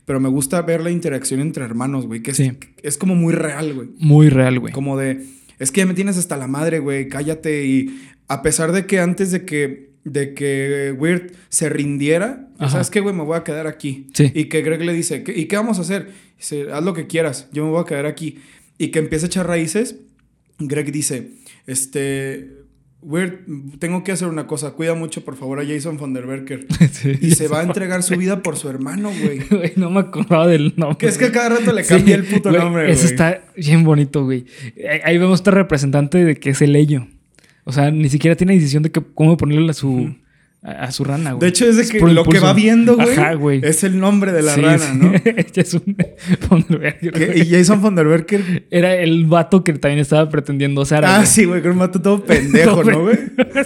Pero me gusta ver la interacción entre hermanos, güey, que es, Sí. es como muy real, güey. Muy real, güey. Como de, es que ya me tienes hasta la madre, güey, cállate. Y a pesar de que antes de que, de que Weird se rindiera, Ajá. ¿sabes qué, güey? Me voy a quedar aquí. Sí. Y que Greg le dice, ¿qué- ¿y qué vamos a hacer? Dice, haz lo que quieras, yo me voy a quedar aquí. Y que empieza a echar raíces. Greg dice, este, Weird, tengo que hacer una cosa, cuida mucho por favor a Jason von der Berker. Sí. Y se va a entregar su vida por su hermano, güey. Güey, no me acordaba del nombre. Que es que a cada rato le cambia Sí, el puto nombre, güey. Eso está bien bonito, güey. Ahí- vemos este representante de que es el ello. O sea, ni siquiera tiene decisión de que, cómo ponerle a su. A, a su rana, güey. De hecho, es de que lo que va viendo, güey, Ajá, güey. es el nombre de la Sí, rana, sí. ¿no? Es un Von der Berger, Que- güey. y Jason von der Berker. Era el vato que también estaba pretendiendo ser. Ah, sí, güey, con un mato todo pendejo, ¿no, güey?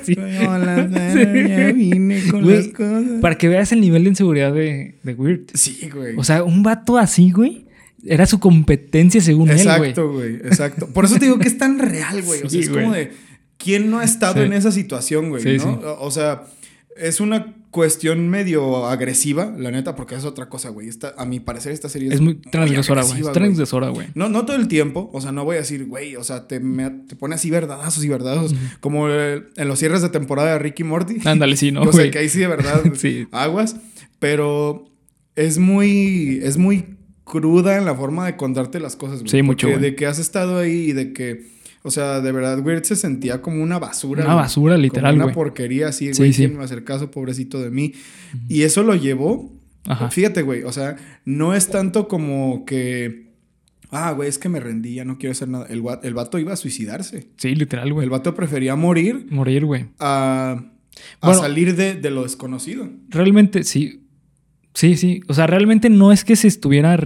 sí. Hola, ya vine con Güey, las cosas. Para que veas el nivel de inseguridad de, de Weird. Sí, güey. O sea, un vato así, güey, era su competencia según él, güey. exacto, güey, exacto. Por eso te digo que es tan real, güey. O sea, es como güey. de quién no ha estado Sí. en esa situación, güey, Sí, ¿no? o sea, es una cuestión medio agresiva, la neta, porque es otra cosa, güey. Esta- a mi parecer, esta serie es, Es muy transgresora, güey. Es transgresora, güey. No, no todo el tiempo, o sea, no voy a decir, güey, o sea, te, me- te pone así verdadazos y verdadazos, como eh, en los cierres de temporada de Ricky Morty. Ándale, sí, ¿no, o sea, que ahí sí de verdad Sí. aguas, pero es muy, es muy cruda en la forma de contarte las cosas, güey. Sí, mucho. De que has estado ahí y de que O sea, de verdad, Weird se sentía como una basura. Una güey. basura, literal, Como güey. una porquería así, Sí, güey. sí. ¿Quién me hacer caso, pobrecito de mí? Y eso lo llevó. Ajá. Fíjate, güey. O sea, no es tanto como que. Ah, güey, es que me rendí, ya no quiero hacer nada. El, el vato iba a suicidarse. Sí, literal, güey. El vato prefería morir Morir, güey. a, a Bueno. salir de, de lo desconocido. Realmente, sí. Sí, sí. O sea, realmente no es que se estuviera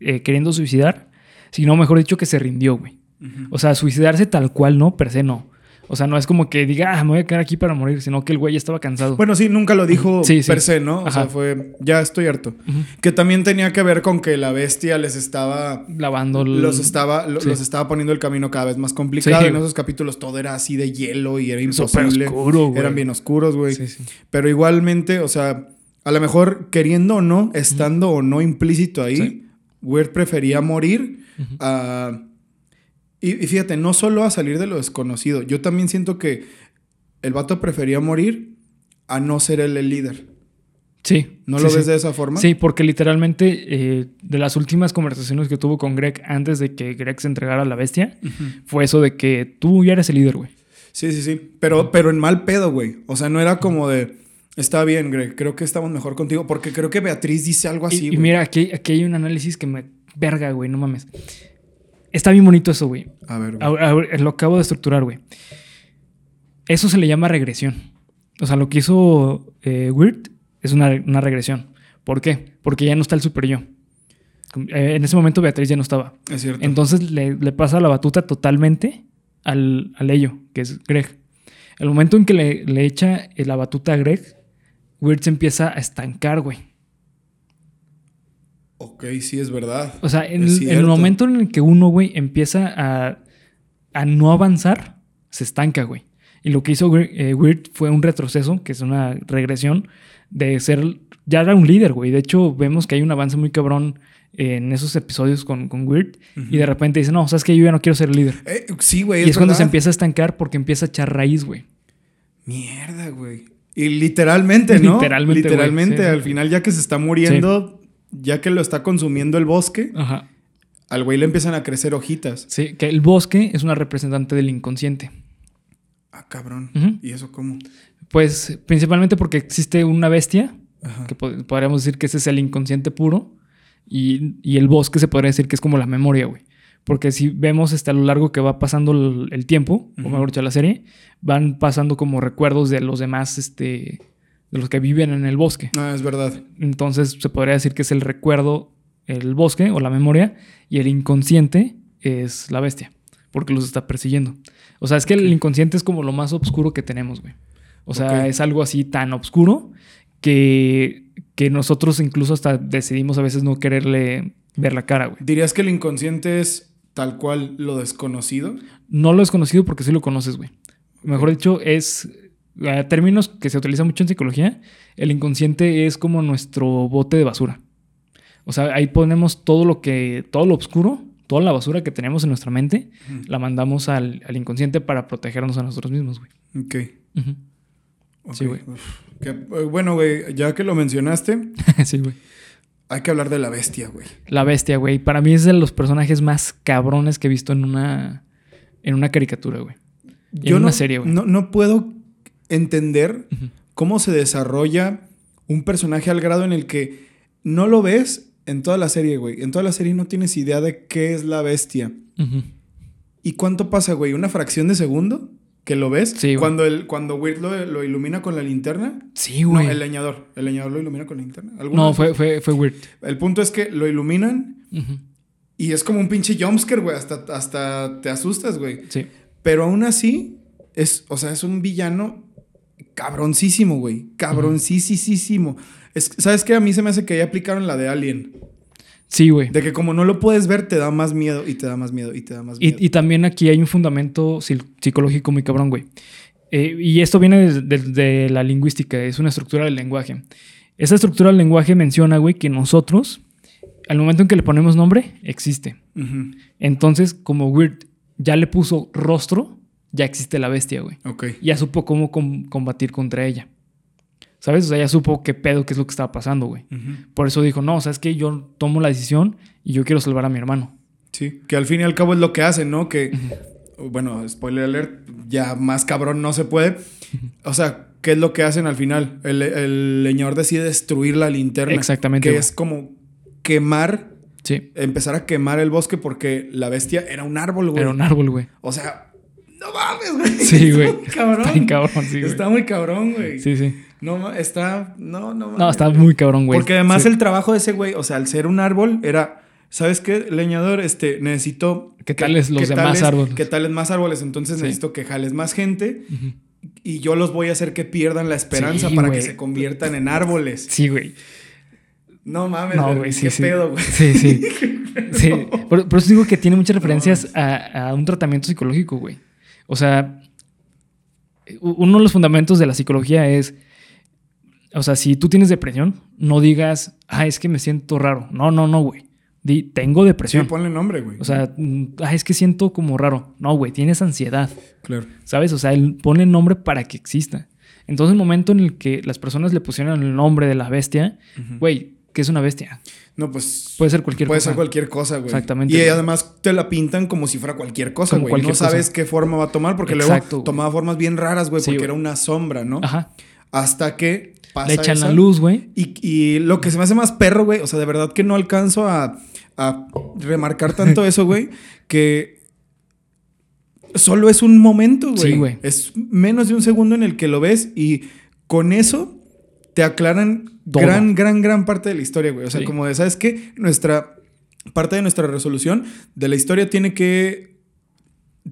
eh, queriendo suicidar, sino mejor dicho que se rindió, güey. O sea, suicidarse tal cual no, per se no. O sea, no es como que diga, ah, me voy a quedar aquí para morir, sino que el güey ya estaba cansado. Bueno, sí, nunca lo dijo Sí, sí. per se, ¿no? O Ajá. sea, fue, ya estoy harto. Que también tenía que ver con que la bestia les estaba Lavando el- los estaba, Sí. los estaba poniendo el camino cada vez más complicado. En esos capítulos todo era así de hielo y era imposible. oscuro, güey. Eran bien oscuros, güey. Sí, sí. Pero igualmente, o sea, a lo mejor queriendo o no, estando o no implícito ahí. Weird prefería morir a... Y, y fíjate, no solo a salir de lo desconocido. Yo también siento que el vato prefería morir a no ser él el líder. Sí. ¿No sí, lo sí. ves de esa forma? Sí, porque literalmente eh, de las últimas conversaciones que tuvo con Greg antes de que Greg se entregara a la bestia, fue eso de que tú ya eres el líder, güey. Sí, sí, sí. Pero, pero en mal pedo, güey. O sea, no era como de. Está bien, Greg. Creo que estamos mejor contigo. Porque creo que Beatriz dice algo así, y, y mira, aquí, aquí hay un análisis que me... Verga, güey, no mames. Está bien bonito eso, güey. A ver, güey. Lo acabo de estructurar, güey. Eso se le llama regresión. O sea, lo que hizo eh, Weird es una, una regresión. ¿Por qué? Porque ya no está el super yo. Eh, en ese momento Beatriz ya no estaba. Es cierto. Entonces le, le pasa la batuta totalmente al, al ello, que es Greg. El momento en que le, le echa eh, la batuta a Greg, Weird se empieza a estancar, güey. Ok, sí, es verdad. O sea, en, el- en el cierto. momento en el que uno, güey, empieza a, a no avanzar, se estanca, güey. Y lo que hizo eh, Weird fue un retroceso, que es una regresión de ser. Ya era un líder, güey. De hecho, vemos que hay un avance muy cabrón en esos episodios con, con Weird. Y de repente dice, no, sabes que yo ya no quiero ser líder. Eh, sí, güey. y es cuando se empieza a estancar porque empieza a echar raíz, güey. Mierda, güey. Y literalmente, ¿no? Literalmente. Literalmente, sí. al final, ya que se está muriendo, ya que lo está consumiendo el bosque, Ajá. al güey le empiezan a crecer hojitas. Sí, que el bosque es una representante del inconsciente. Ah, cabrón. ¿Y eso cómo? Pues principalmente porque existe una bestia Ajá. que pod- podríamos decir que ese es el inconsciente puro y, y el bosque se podría decir que es como la memoria, güey. Porque si vemos este, a lo largo que va pasando el, el tiempo, o mejor dicho, la serie, van pasando como recuerdos de los demás, este, de los que viven en el bosque. Ah, es verdad. Entonces se podría decir que es el recuerdo, el bosque o la memoria, y el inconsciente es la bestia, porque los está persiguiendo. O sea, es que el inconsciente es como lo más oscuro que tenemos, güey. O sea, es algo así tan oscuro que, que nosotros incluso hasta decidimos a veces no quererle ver la cara, güey. ¿Dirías que el inconsciente es tal cual lo desconocido? No lo desconocido porque sí lo conoces, güey. Mejor dicho, es a términos que se utiliza mucho en psicología, el inconsciente es como nuestro bote de basura. O sea, ahí ponemos todo lo que, todo lo oscuro, toda la basura que tenemos en nuestra mente, la mandamos al, al inconsciente para protegernos a nosotros mismos, güey. Ok. Ujú. ok. Sí, güey. Que, eh, bueno, güey, ya que lo mencionaste, sí, güey. hay que hablar de la bestia, güey. La bestia, güey. Para mí es de los personajes más cabrones que he visto en una, en una caricatura, güey. Y en no, una serie, güey. No, no puedo entender cómo se desarrolla un personaje al grado en el que no lo ves en toda la serie, güey. En toda la serie no tienes idea de qué es la bestia. ¿Y cuánto pasa, güey? ¿Una fracción de segundo? ¿Que lo ves? Sí. Cuando, el, cuando Weird lo, lo ilumina con la linterna. Sí, No, güey. el leñador. El leñador lo ilumina con la linterna. ¿Alguna No, fue, fue, fue weird. El punto es que lo iluminan y es como un pinche jumpscare, güey. Hasta, hasta te asustas, güey. Sí. Pero aún así, es, o sea, es un villano cabroncísimo, güey. Cabroncísimo. Es, ¿Sabes qué? A mí se me hace que ya aplicaron la de Alien. Sí, güey. De que como no lo puedes ver, te da más miedo y te da más miedo y te da más miedo. Y, y también aquí hay un fundamento psicológico muy cabrón, güey. Eh, y esto viene de, de- de la lingüística, es una estructura del lenguaje. Esa estructura del lenguaje menciona, güey, que nosotros, al momento en que le ponemos nombre, existe. Entonces, como Weird ya le puso rostro, ya existe la bestia, güey. Ok. Ya supo cómo com- combatir contra ella. ¿Sabes? O sea, ya supo qué pedo, qué es lo que estaba pasando, güey. Por eso dijo, no, sabes que yo tomo la decisión y yo quiero salvar a mi hermano. Sí. Que al fin y al cabo es lo que hacen, ¿no? Que bueno, spoiler alert, ya más cabrón no se puede. O sea, ¿qué es lo que hacen al final? El, el leñador decide destruir la linterna. Exactamente, Que es como quemar, Sí. empezar a quemar el bosque porque la bestia era un árbol, güey. Era un árbol, güey. O sea, no mames, güey. Sí, güey. Está muy cabrón. Está cabrón, sí, güey. Está muy cabrón, güey. Sí, sí. No, está. No, no, No, mames, está güey. muy cabrón, güey. Porque además Sí. el trabajo de ese güey, o sea, al ser un árbol, era. ¿Sabes qué, leñador? Este, necesito. ¿Qué tales los demás tales- árboles? ¿Qué tales más árboles? Entonces Sí. necesito que jales más gente y yo los voy a hacer que pierdan la esperanza Sí, para güey. que se conviertan en árboles. Sí, güey. No mames, No, güey. sí, ¿Qué sí. pedo, güey? Sí, sí. Sí. Por, por eso digo que tiene muchas referencias a, a un tratamiento psicológico, güey. O sea, uno de los fundamentos de la psicología es, o sea, si tú tienes depresión, no digas, ah, es que me siento raro. No, no, no, güey. Di, tengo Sí, depresión. ponle nombre, güey. O sea, mm, ah, es que siento como raro. No, güey, tienes ansiedad. claro. ¿Sabes? O sea, él pone nombre para que exista. Entonces, el momento en el que las personas le pusieron el nombre de la bestia, güey, ¿qué es una bestia? No, pues. Puede ser cualquier Puede cosa. ser cualquier cosa, güey. Exactamente, Y güey. además te la pintan como si fuera cualquier cosa, Como güey. No cosa. sabes qué forma va a tomar porque Exacto, luego güey. tomaba formas bien raras, güey, Sí, porque güey. era una sombra, ¿no? Ajá. Hasta que pasa Le echan esa- la luz, güey. Y, y lo que se me hace más perro, güey, o sea, de verdad que no alcanzo a, a remarcar tanto eso, güey, que solo es un momento, güey. Sí, güey. Es menos de un segundo en el que lo ves y con eso te aclaran Todo. gran, gran, gran parte de la historia, güey. O sea, Sí. como de, ¿sabes qué? Nuestra parte de nuestra resolución de la historia tiene que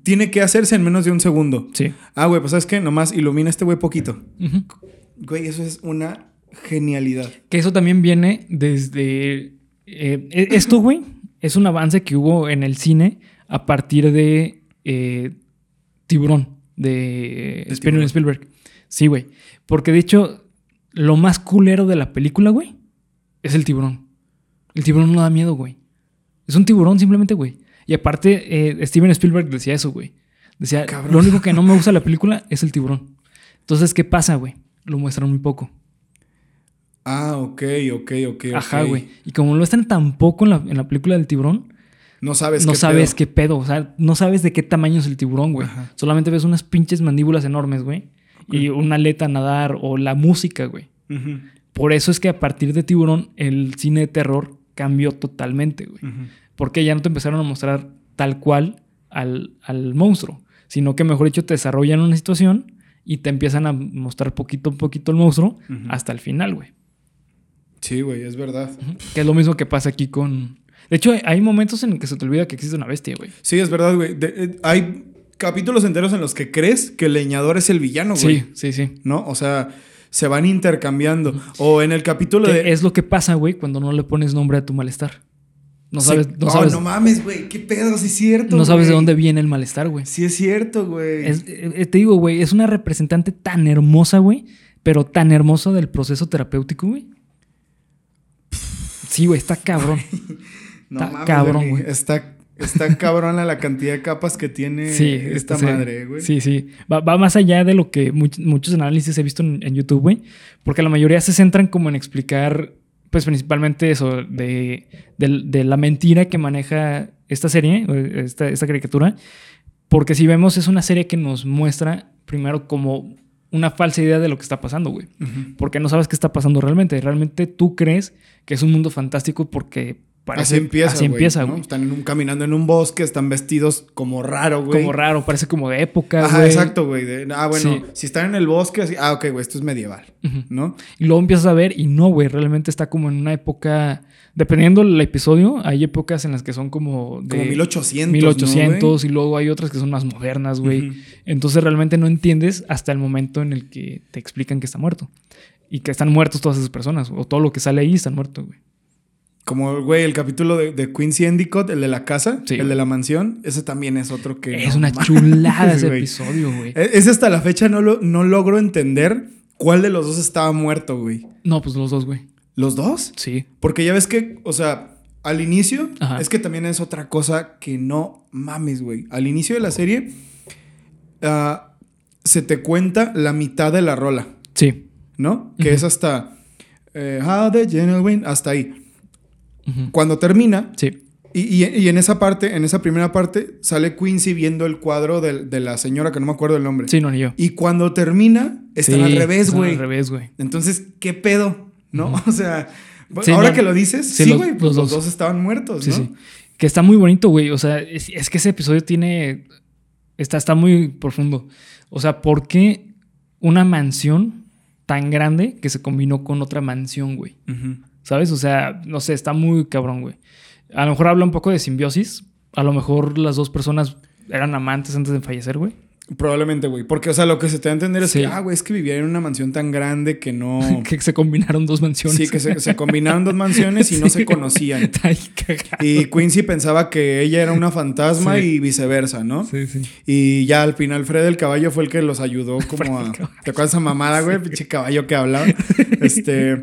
tiene que hacerse en menos de un segundo. Sí. Ah, güey, pues ¿sabes qué? Nomás ilumina este güey poquito. Güey, eso es una genialidad. Que eso también viene desde... eh, e- esto, güey, es un avance que hubo en el cine a partir de eh, Tiburón, de De Steven. Spielberg. Sí, güey. Porque de hecho, lo más culero de la película, güey, es el tiburón. El tiburón no da miedo, güey. Es un tiburón simplemente, güey. Y aparte, eh, Steven Spielberg decía eso, güey. Decía, Cabrón. lo único que no me gusta de la película es el tiburón. Entonces, ¿qué pasa, güey? Lo muestran muy poco. Ah, ok, ok, ok. Ajá, güey. Y como lo están tan poco en la, en la película del tiburón, No sabes no qué sabes pedo. qué pedo. O sea, no sabes de qué tamaño es el tiburón, güey. Solamente ves unas pinches mandíbulas enormes, güey. Y una aleta a nadar o la música, güey. Por eso es que a partir de Tiburón, el cine de terror cambió totalmente, güey. Porque ya no te empezaron a mostrar tal cual al, al monstruo, sino que mejor dicho te desarrollan una situación y te empiezan a mostrar poquito a poquito el monstruo hasta el final, güey. Sí, güey, es verdad. Que es lo mismo que pasa aquí con... De hecho, hay- momentos en que se te olvida que existe una bestia, güey. Sí, es verdad, güey. Eh, hay capítulos enteros en los que crees que el leñador es el villano, güey. Sí, sí, sí. ¿No? O sea, se van intercambiando. O en el capítulo Que de. Es lo que pasa, güey, cuando no le pones nombre a tu malestar. No Sí. sabes, no Oh, sabes, no mames, güey. ¿Qué pedo? Sí es cierto. no sabes de dónde viene el malestar, güey. Sí es cierto, güey. Es- eh, te digo, güey, es una representante tan hermosa, güey, pero tan hermosa del proceso terapéutico, güey. Sí, güey, está cabrón. No está mames, cabrón, güey. Está, está cabrona la cantidad de capas que tiene Sí, esta sí. madre, güey. Sí, sí. Va, va más allá de lo que much- muchos análisis he visto en, en YouTube, güey. Porque la mayoría se centran como en explicar, pues principalmente eso, de, de la mentira que maneja esta serie, esta, esta caricatura. Porque si vemos, es una serie que nos muestra primero como una falsa idea de lo que está pasando, güey. Porque no sabes qué está pasando realmente. Realmente tú crees que es un mundo fantástico porque parece, así empieza, así güey, empieza, ¿no? güey. Están en un- caminando en un bosque, están vestidos como raro, güey. Como raro, parece como de época, Ajá, güey. exacto, güey. de- Ah, bueno, Sí. si están en el bosque, así, ah, ok, güey, esto es medieval. ¿no? Y luego empiezas a ver y no, güey, realmente está como en una época, dependiendo del episodio, hay épocas en las que son como de Como 1800. 1800 y luego hay otras que son más modernas, güey. Entonces realmente no entiendes hasta el momento en el que te explican que está muerto. Y que están muertos todas esas personas, o todo lo que sale ahí están muertos, güey. Como, güey, el capítulo de, de Quincy Endicott, el de la casa, Sí, el güey. de la mansión, ese también es otro que. Es no una chulada ese güey. episodio, güey. E- Ese hasta la fecha no, lo, no logro entender cuál de los dos estaba muerto, güey. No, pues los dos, güey. ¿Los dos? Sí. Porque ya ves que, o sea, al inicio, Ajá. es que también es otra cosa que no mames, güey. Al inicio de la serie, ah, se te cuenta la mitad de la rola, Sí. ¿no? Que es hasta. eh, How the Genuine, hasta ahí. Cuando termina, Sí. Y, y- y en esa parte, en esa primera parte, sale Quincy viendo el cuadro del- de, la señora que no me acuerdo el nombre. Sí, no, ni yo. Y cuando termina, están Sí, al revés, están güey. Al revés, güey. Entonces, ¿qué pedo? ¿No? O sea, Sí, ahora no, que lo dices, sí, güey, pues los los, dos. estaban muertos, Sí, ¿no? sí. Que está muy bonito, güey. O sea, es, es que ese episodio tiene. Está, está muy profundo. O sea, ¿por qué una mansión tan grande que se combinó con otra mansión, güey? Ujú. ¿Sabes? O sea, no sé, está muy cabrón, güey. A lo mejor habla un poco de simbiosis. A lo mejor las dos personas eran amantes antes de fallecer, güey. Probablemente, güey. Porque, o sea, lo que se te da a entender es Sí. que, ah, güey, es que vivían en una mansión tan grande que no. que se combinaron dos mansiones. sí, que se, se combinaron dos mansiones y no se conocían. Está ahí cagado. Y Quincy pensaba que ella era una fantasma Sí. y viceversa, ¿no? Sí, sí. Y ya al final Fred el caballo fue el que los ayudó como a... ¿Te acuerdas esa mamada, güey? Pinche caballo que hablaba. Este...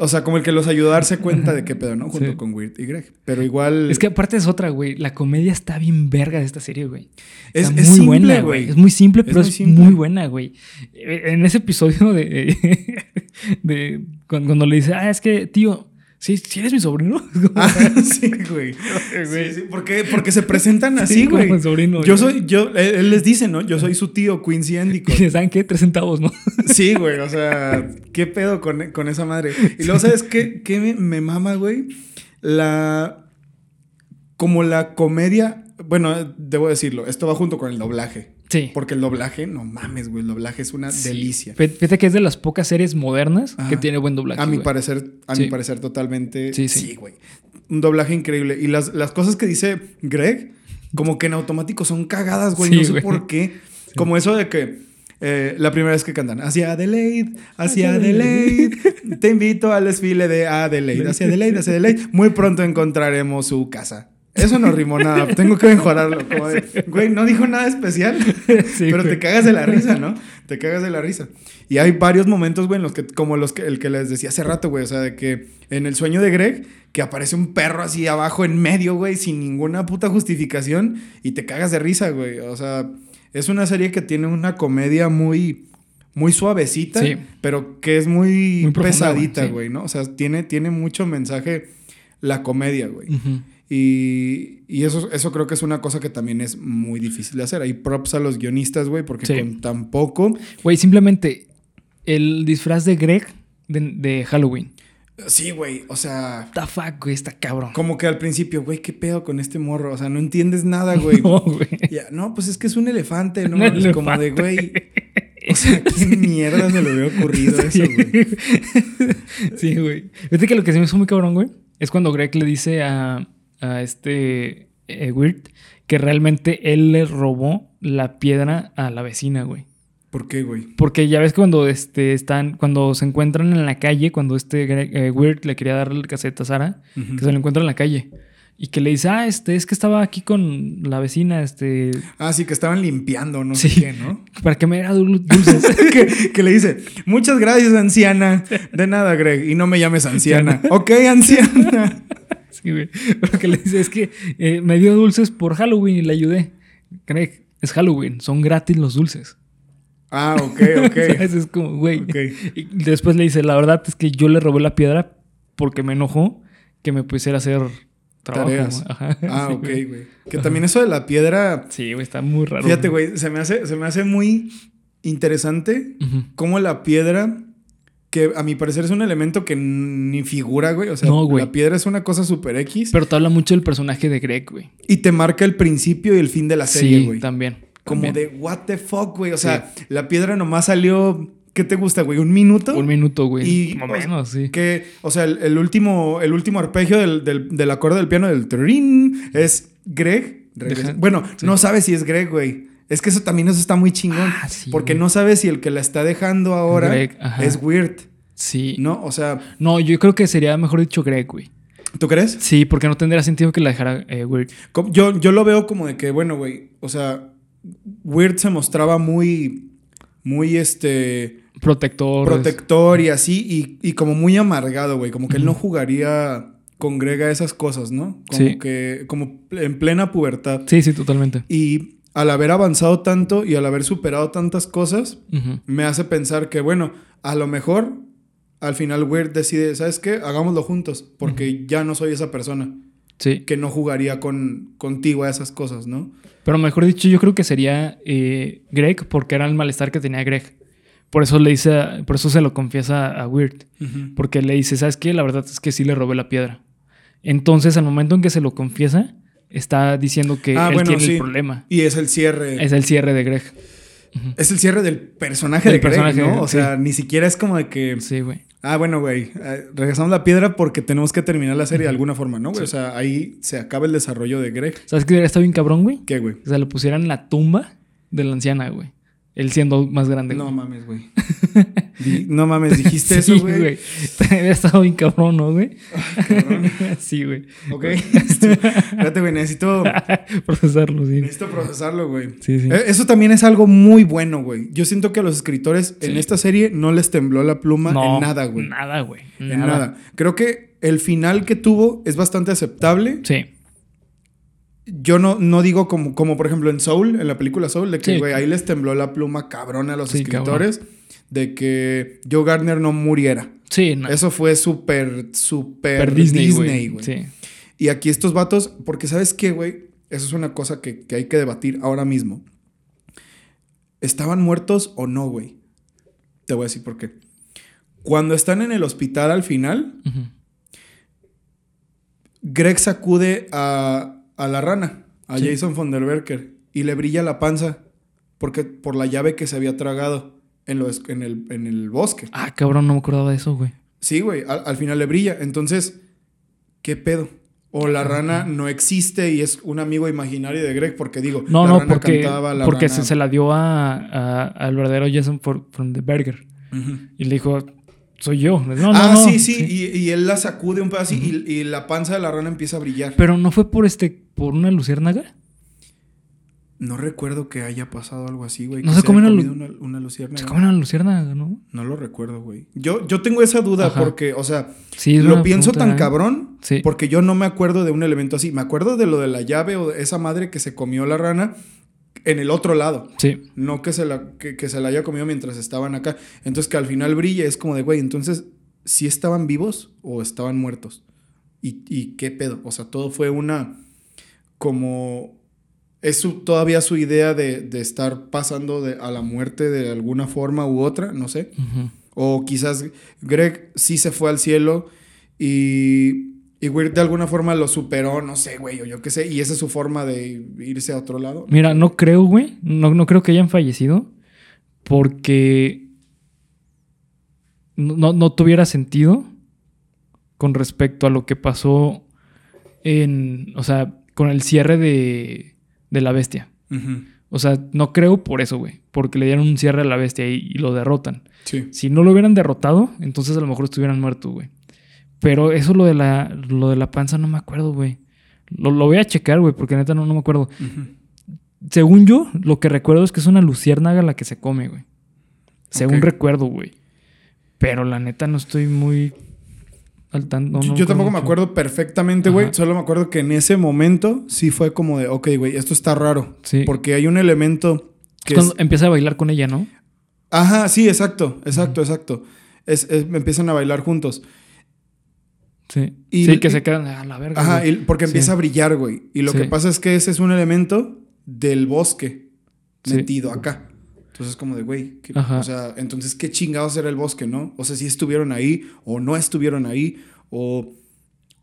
O sea, como el que los ayudó a darse cuenta de qué pedo, ¿no? Junto Sí. con Weird y Greg. Pero igual... Es que aparte es otra, güey. La comedia está bien verga de esta serie, güey. Es- muy simple, buena, güey. Es muy simple, Es pero muy es simple. muy buena, güey. Eh, En ese episodio de, de cuando, cuando le dice, ah, es que, tío, ¿sí, sí eres mi sobrino? Ah, sí, güey. Sí, sí, ¿Por qué? Porque se presentan así, Sí, como güey. el sobrino, Yo güey. soy, yo, él, él les dice, ¿no? Yo soy su tío, Quincy Endicott. Y ¿Saben qué? Tres centavos, ¿no? Sí, güey, o sea, ¿qué pedo con, con esa madre? Y luego, ¿sabes qué, qué me, me mama, güey? La... Como la comedia... Bueno, debo decirlo, esto va junto con el doblaje. Sí. Porque el doblaje, no mames, güey, el doblaje es una Sí. delicia. Fí- Fíjate que es de las pocas series modernas Ajá. que tiene buen doblaje. A mi güey. parecer, a Sí. mi parecer totalmente. Sí, sí. Sí, güey. Un doblaje increíble. Y las, las cosas que dice Greg, como que en automático son cagadas, güey. No sé güey. por qué. Como eso de que eh, la primera vez que cantan, hacia Adelaide, hacia Hacia Adelaide, te invito al desfile de Adelaide, hacia Adelaide, hacia Adelaide. Muy pronto encontraremos su casa. Eso no rimó nada, tengo que mejorarlo. Como de, güey, no dijo nada especial, Sí, pero güey. te cagas de la risa, ¿no? Te cagas de la risa. Y hay varios momentos, güey, en los que, como los que, el que les decía hace rato, güey, o sea, de que en el sueño de Greg, que aparece un perro así abajo en medio, güey, sin ninguna puta justificación, y te cagas de risa, güey. O sea, es una serie que tiene una comedia muy, muy suavecita, Sí. pero que es muy, Muy profunda, pesadita, güey, sí. ¿no? O sea, tiene, tiene mucho mensaje la comedia, güey. Ujú. Y, y eso, eso creo que es una cosa que también es muy difícil de hacer. Hay props a los guionistas, güey, porque Sí. con tan poco. Güey, simplemente el disfraz de Greg de, de Halloween. Sí, güey. O sea, The fuck, güey, está cabrón. como que al principio, güey, ¿qué pedo con este morro? O sea, no entiendes nada, güey. No, güey. Ya, no, pues es que es un elefante, ¿no? Un Es como de, elefante. güey. O sea, ¿qué mierda se le hubiera ocurrido eso, güey? sí, güey. Fíjate que lo que se me hizo muy cabrón, güey, es cuando Greg le dice a, a este eh, Weird que realmente él le robó la piedra a la vecina, güey. ¿Por qué, güey? Porque ya ves que cuando este, están, cuando se encuentran en la calle, cuando este eh, Weird le quería dar el cassette a Sara, que se lo encuentra en la calle. Y que le dice, ah, este, es que estaba aquí con la vecina, este, Ah, sí, que estaban limpiando, no Sí. sé qué, ¿no? para que me diera dul- dulces. que, que le dice, muchas gracias, anciana. De nada, Greg. Y no me llames anciana. ok, anciana. Sí, güey. Pero que le dice, es que eh, me dio dulces por Halloween y le ayudé. Greg, es Halloween, son gratis los dulces. Ah, ok, ok. ¿Sabes? Es como, güey. Y después le dice, la verdad es que yo le robé la piedra porque me enojó que me pusiera a hacer trabajo. Tareas. Ajá. Ah, Sí, ok, güey. Que también eso de la piedra, Sí, güey, está muy raro. fíjate, güey, se me hace, se me hace muy interesante cómo la piedra, que a mi parecer es un elemento que ni figura, güey. O sea, No, güey. la piedra es una cosa super X Pero te habla mucho del personaje de Greg, güey. y te marca el principio y el fin de la serie, Sí, güey. también. Como también. de, what the fuck, güey. O sea, la piedra nomás salió, ¿qué te gusta, güey? ¿Un minuto? Un minuto, güey. Y, Más o o sea, menos, sí. Que, o sea, el, el último, el último arpegio del, del, del acorde del piano del trin es Greg. Deja- bueno, sí. no sabes si es Greg, güey. Es que eso también eso está muy chingón. Ah, sí, porque güey. no sabes si el que la está dejando ahora Greg, es Weird, Sí. ¿no? O sea, No, yo creo que sería mejor dicho Greg, güey. ¿tú crees? Sí, porque no tendría sentido que la dejara eh, Weird. Yo, yo lo veo como de que, bueno, güey, o sea, Weird se mostraba muy, muy, este, Protector. protector y así, y, y como muy amargado, güey, como que él no jugaría con Greg a esas cosas, ¿no? Como Sí. que, como en plena pubertad. Sí, sí, totalmente. Y al haber avanzado tanto y al haber superado tantas cosas, me hace pensar que, bueno, a lo mejor al final Weird decide, ¿sabes qué? Hagámoslo juntos, porque ya no soy esa persona. Sí. que no jugaría con, contigo a esas cosas, ¿no? Pero mejor dicho, yo creo que sería eh, Greg porque era el malestar que tenía Greg. Por eso le dice, a- por eso se lo confiesa a Weird. Porque le dice, ¿sabes qué? La verdad es que sí le robé la piedra. Entonces, al momento en que se lo confiesa, está diciendo que Ah, él bueno, tiene sí. el problema. Y es el cierre. Es el cierre de Greg. Es el cierre del personaje Del de Greg, personaje, ¿no? O sí. sea, ni siquiera es como de que. Sí, güey. Ah, bueno, güey. eh, regresamos la piedra porque tenemos que terminar la serie de alguna forma, ¿no, güey? Sí. O sea, ahí se acaba el desarrollo de Greg. ¿Sabes qué estado bien cabrón, güey? ¿Qué, güey? O sea, lo pusieran en la tumba de la anciana, güey. Él siendo más grande. No güey. mames, güey. No mames, dijiste Sí, eso, güey. Hubiera estado bien cabrón, ¿no, güey? Cabrón. sí, güey. Ok. Espérate, güey. Necesito, Procesarlo, sí. necesito procesarlo, güey. Sí, sí. Eh, Eso también es algo muy bueno, güey. Yo siento que a los escritores en esta serie no les tembló la pluma No, en nada, güey. Nada, güey. En nada. Creo que el final que tuvo es bastante aceptable. Sí. Yo no, no digo como, como, por ejemplo, en Soul, en la película Soul, de que, Sí. güey, ahí les tembló la pluma cabrón a los Sí, escritores de que Joe Gardner no muriera. Sí, no. Eso fue súper, súper Per Disney, güey. Sí. Y aquí estos vatos, porque ¿sabes qué, güey? Eso es una cosa que, que hay que debatir ahora mismo. ¿Estaban muertos o no, güey? Te voy a decir por qué. Cuando están en el hospital al final. Greg sacude a, a la rana, a Sí. Jason von der Berker, y le brilla la panza porque, por la llave que se había tragado en, los, en, el, en el bosque. Ah, cabrón, no me acordaba de eso, güey. Sí, güey, al, al final le brilla. Entonces, ¿qué pedo? O la rana no existe y es un amigo imaginario de Greg, porque digo, No, la no, rana porque, cantaba, la porque rana- se, se la dio a, a- al verdadero Jason for, from the Burger. Y le dijo, soy yo. No, ah, no, sí, sí, Y, y él la sacude un pedazo y, y la panza de la rana empieza a brillar. Pero no fue por este, por una luciérnaga. No recuerdo que haya pasado algo así, güey. No se comen una una, una luciérnaga. Se come una luciérnaga, ¿no? No lo recuerdo, güey. Yo, yo tengo esa duda Ajá. porque, o sea, Sí, lo pienso pregunta, tan ¿eh? cabrón Sí. porque yo no me acuerdo de un elemento así. Me acuerdo de lo de la llave o de esa madre que se comió la rana en el otro lado. Sí. No que se la, que, que se la haya comido mientras estaban acá. Entonces que al final brille es como de, güey, entonces, ¿sí estaban vivos o estaban muertos? ¿Y, y qué pedo? O sea, todo fue una como... Es su- todavía su idea de, de estar pasando de- a la muerte de alguna forma u otra, no sé. O quizás Greg sí se fue al cielo y, y Weird de alguna forma lo superó, no sé, güey, o yo qué sé. Y esa es su forma de irse a otro lado. Mira, no creo, güey. No, no creo que hayan fallecido. Porque no, no- no tuviera sentido con respecto a lo que pasó en. O sea, con el cierre de, de la bestia. O sea, no creo por eso, güey. Porque le dieron un cierre a la bestia y, y lo derrotan. Sí. Si no lo hubieran derrotado, entonces a lo mejor estuvieran muertos, güey. Pero eso lo de la, lo de la panza no me acuerdo, güey. Lo, lo voy a checar, güey, porque neta no, no me acuerdo. Según yo, lo que recuerdo es que es una luciérnaga la que se come, güey. Según recuerdo, güey. Pero la neta no estoy muy al tanto. no- yo tampoco me acuerdo perfectamente, güey. Solo me acuerdo que en ese momento sí fue como de, ok, güey, esto está raro. Sí. Porque hay un elemento que Cuando es... empieza a bailar con ella, ¿no? Ajá, sí, exacto, exacto, exacto. Es, es- empiezan a bailar juntos. Sí. Y- sí, que se quedan a la verga. Ajá, y- porque Sí. empieza a brillar, güey. Y lo Sí. que pasa es que ese es un elemento del bosque metido acá. Entonces, como de, güey, ¿qué- Ajá. o sea, entonces, ¿qué chingados era el bosque, no? O sea, si estuvieron ahí o no estuvieron ahí o,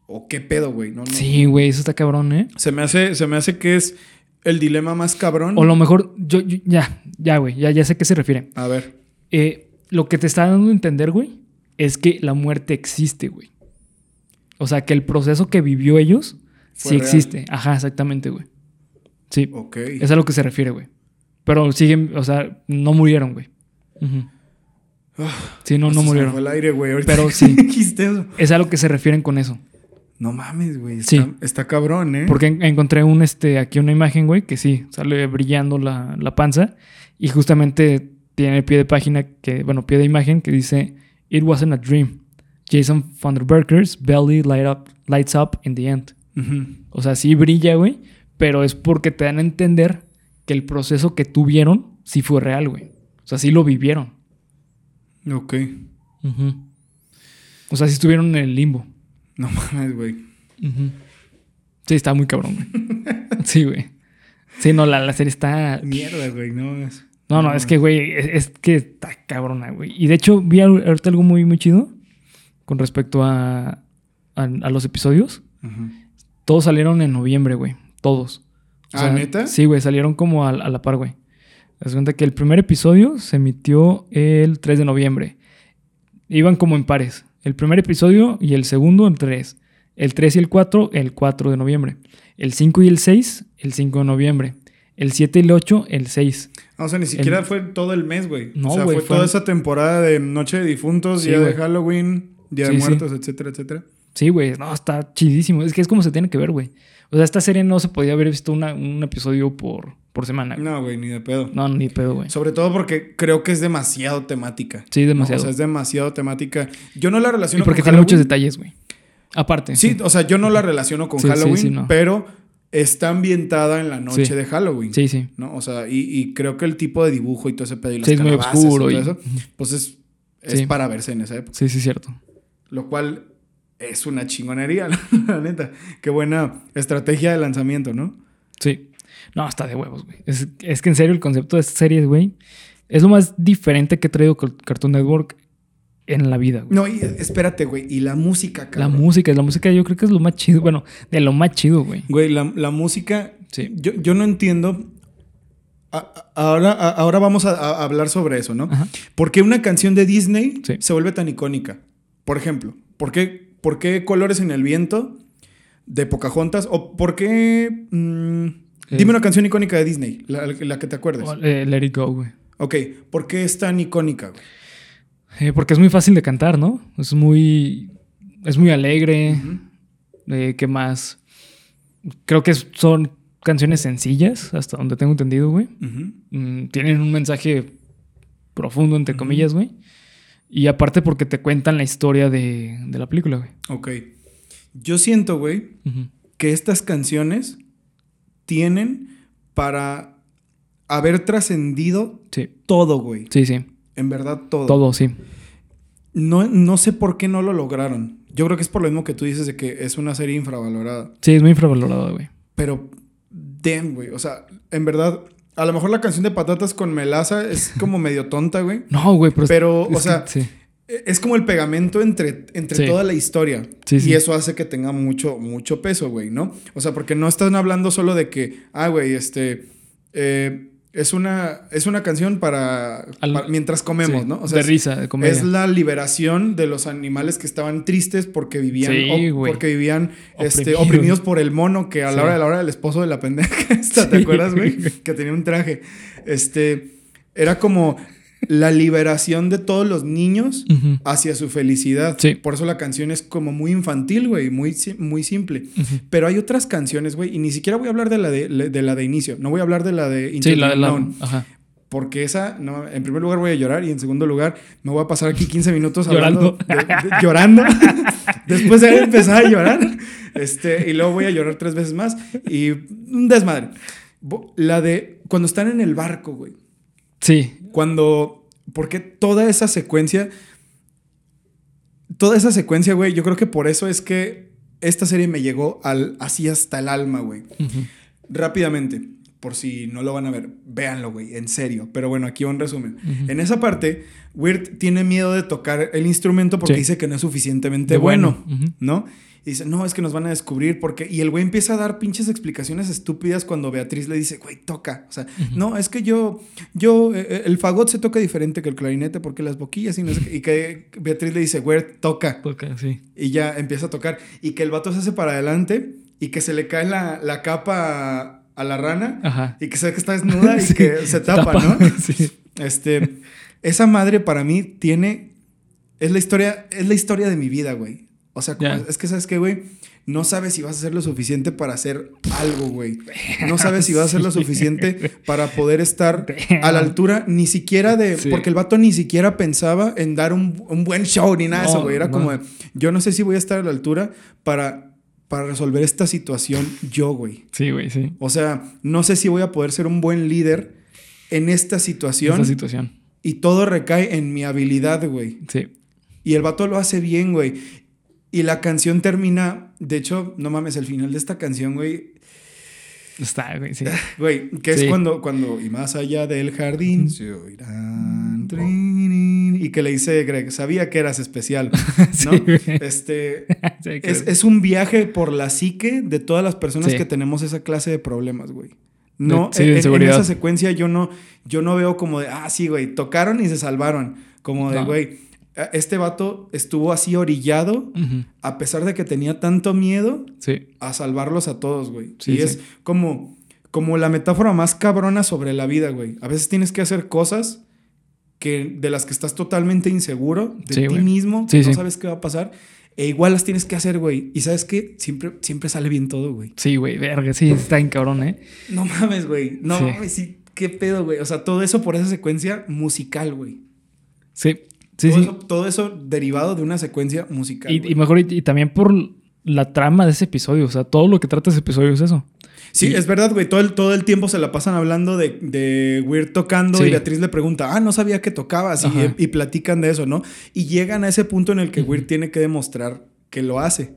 o qué pedo, güey. No, no. Sí, güey, eso está cabrón, ¿eh? Se me hace, se me hace que es el dilema más cabrón. O lo mejor, yo, yo- ya, ya, güey, ya, ya sé a qué se refiere. A ver. Eh, lo que te está dando a entender, güey, es que la muerte existe, güey. O sea, que el proceso que vivió ellos Fue sí real. existe. Ajá, exactamente, güey. Sí, Ok. es a lo que se refiere, güey. Pero siguen, o sea, no murieron, güey. Ujú. Sí, no, no murieron. fue el aire, güey. ahorita Pero sí. eso. Es a lo que se refieren con eso. No mames, güey. Está, Sí. está cabrón, ¿eh? Porque en- encontré un, este, aquí una imagen, güey, que sí, sale brillando la, la panza. Y justamente tiene el pie de página, que, bueno, pie de imagen que dice: It wasn't a dream. Jason Vanderberker's belly light up, lights up in the end. O sea, sí brilla, güey, pero es porque te dan a entender que el proceso que tuvieron sí fue real, güey. O sea, sí lo vivieron. Ok. O sea, sí estuvieron en el limbo. No mames, güey. Sí, está muy cabrón, güey. Sí, güey. Sí, no, la, la serie está. Mierda, güey, no es. No, no, es que, güey, es, es que está cabrona, güey. Y de hecho, vi ahorita algo muy, muy chido con respecto a, a, a los episodios. Todos salieron en noviembre, güey. Todos. O ¿Ah, neta? Sí, güey, salieron como a, a la par, güey. Haz cuenta que el primer episodio se emitió el 3 de noviembre. Iban como en pares. El primer episodio y el segundo, el 3. El 3 y el 4, el 4 de noviembre. El 5 y el 6, el 5 de noviembre. El 7 y el 8, el 6. Ah, O sea, ni siquiera fue todo el mes, güey. No, o sea, güey, fue fue- toda esa temporada de Noche de Difuntos, Sí, Día de güey. Halloween, Día de Sí, sí. Muertos, etcétera, etcétera. Sí, güey. No, está chidísimo. Es que es como se tiene que ver, güey. O sea, esta serie no se podía haber visto una- un episodio por, por semana. güey. No, güey, ni de pedo. No, ni pedo, güey. Sobre todo porque creo que es demasiado temática. Sí, demasiado. O sea, es demasiado temática. Yo no la y relaciono porque con tiene muchos detalles, güey. Aparte. Sí, o sea, yo no la relaciono con Sí, Halloween, sí, no. pero está ambientada en la noche Sí. de Halloween. Sí, sí. ¿no? O sea, y, y creo que el tipo de dibujo y todo ese pedo y las Sí, es muy calabazas oscuro y y- todo eso, pues es, es Sí. para verse en esa época. Sí, sí, cierto. Lo cual es una chingonería, la neta. Qué buena estrategia de lanzamiento, ¿no? Sí. No, está de huevos, güey. Es, es que en serio el concepto de esta serie, güey, es lo más diferente que he traído Car- Cartoon Network en la vida, güey. No, y espérate, güey. Y la música, La cabrón. música, la música yo creo que es lo más chido. Bueno, de lo más chido, güey. Güey, la, la música. Sí. Yo, yo no entiendo. A- ahora, a- ahora vamos a, a hablar sobre eso, ¿no? Ajá. ¿Por qué una canción de Disney Sí. se vuelve tan icónica? Por ejemplo, ¿por qué, por qué Colores en el Viento de Pocahontas? ¿O por qué. mm, Eh. dime una canción icónica de Disney, la, la que te acuerdes. Eh, let it go, güey. Ok, ¿por qué es tan icónica, güey? Eh, porque es muy fácil de cantar, ¿no? Es muy. Es muy alegre. Eh, ¿Qué más? Creo que son canciones sencillas, hasta donde tengo entendido, güey. Mm, tienen un mensaje profundo, entre comillas, güey. Y aparte porque te cuentan la historia de, de la película, güey. Ok. Yo siento, güey, que estas canciones tienen para haber trascendido Sí, todo, güey. sí, sí. En verdad, todo. Todo, sí. No, no sé por qué no lo lograron. Yo creo que es por lo mismo que tú dices de que es una serie infravalorada. Sí, es muy infravalorado, güey. Pero, damn, güey. O sea, en verdad, a lo mejor la canción de patatas con melaza es como medio tonta, güey. No, güey, pero... Pero, es o sea, que- sí. Es como el pegamento entre, entre Sí. toda la historia. Sí, y eso hace que tenga mucho, mucho peso, güey, ¿no? O sea, porque no están hablando solo de que, ah, güey, este. eh, es, una, es una canción para, Al- para- mientras comemos, Sí, ¿no? O de es- risa, de comedia. Es la liberación de los animales que estaban tristes porque vivían, Sí, o- porque vivían este, Oprimidos. oprimidos por el mono que a la Sí. hora de la hora del esposo de la pendeja esta, ¿te acuerdas, güey. Que tenía un traje. Este, era como la liberación de todos los niños hacia su felicidad. Sí. Por eso la canción es como muy infantil, güey, muy, muy simple. Pero hay otras canciones, güey, y ni siquiera voy a hablar de la de, de la de inicio. No voy a hablar de la de Into Sí, la, la- Ajá. Porque esa, no, en primer lugar voy a llorar y en segundo lugar me voy a pasar aquí 15 minutos hablando, Llorando. de- de- llorando. Después de haber empezado a llorar. Este, y luego voy a llorar tres veces más. Y un desmadre. La de cuando están en el barco, güey. Sí. Cuando. Porque toda esa secuencia. Toda esa secuencia, güey. Yo creo que por eso es que esta serie me llegó al, así hasta el alma, güey. Rápidamente, por si no lo van a ver, véanlo, güey, en serio. Pero bueno, aquí un resumen. En esa parte, Weird tiene miedo de tocar el instrumento porque Sí. dice que no es suficientemente De bueno. ¿no? Y dice, no, es que nos van a descubrir porque... Y el güey empieza a dar pinches explicaciones estúpidas cuando Beatriz le dice, güey, toca. O sea, no, es que yo, yo, eh, eh, el fagot se toca diferente que el clarinete porque las boquillas y no sé qué". Y que Beatriz le dice, Weird, toca. Toca, sí. Y ya empieza a tocar. Y que el vato se hace para adelante y que se le cae la, la capa a, la rana. Ajá. Y que se ve que está desnuda y que se tapa, ¿no? sí. Este, esa madre para mí tiene, es la historia, es la historia de mi vida, güey. O sea, como- es que sabes qué, güey, no sabes si vas a hacer lo suficiente para hacer algo, güey. No sabes si vas a hacer lo suficiente para poder estar a la altura, ni siquiera de, Sí. porque el vato ni siquiera pensaba en dar un, un buen show ni nada de eso, güey. Era no. como, de, yo no sé si voy a estar a la altura para, para resolver esta situación yo, güey. Sí, güey, sí. O sea, no sé si voy a poder ser un buen líder en esta situación. Esa situación. Y todo recae en mi habilidad, güey. Sí. Y el vato lo hace bien, güey. Y la canción termina, de hecho, no mames, el final de esta canción, güey, Está, güey, sí. Güey, que es Sí. cuando, cuando, y más allá del jardín, se oirán trin, y que le dice Greg, sabía que eras especial, ¿no? Sí. Este, Sí, que- es, es un viaje por la psique de todas las personas que tenemos esa clase de problemas, güey. No, de en- esa secuencia yo no, yo no veo como de, ah, sí, güey, tocaron y se salvaron. Como de, No. güey, este vato estuvo así orillado, a pesar de que tenía tanto miedo, Sí. a salvarlos a todos, güey. Sí, y sí. es como, como la metáfora más cabrona sobre la vida, güey. A veces tienes que hacer cosas que, de las que estás totalmente inseguro de ti güey. mismo, que no sabes qué va a pasar. E igual las tienes que hacer, güey. Y sabes qué? Siempre, siempre sale bien todo, güey. Sí, güey, verga, sí, está en cabrón, ¿eh? No mames, güey. No mames, sí. ¿Qué pedo, güey? O sea, todo eso por esa secuencia musical, güey. Sí, sí, todo, sí. Eso, todo eso derivado de una secuencia musical. Y, mejor, y, y también por la trama de ese episodio, o sea, todo lo que trata ese episodio es eso. Sí, Y- es verdad, güey. Todo el, todo el tiempo se la pasan hablando de, de Weird tocando Sí. y Beatriz le pregunta, ah, no sabía que tocabas. Y, platican de eso, ¿no? Y llegan a ese punto en el que Weird tiene que demostrar que lo hace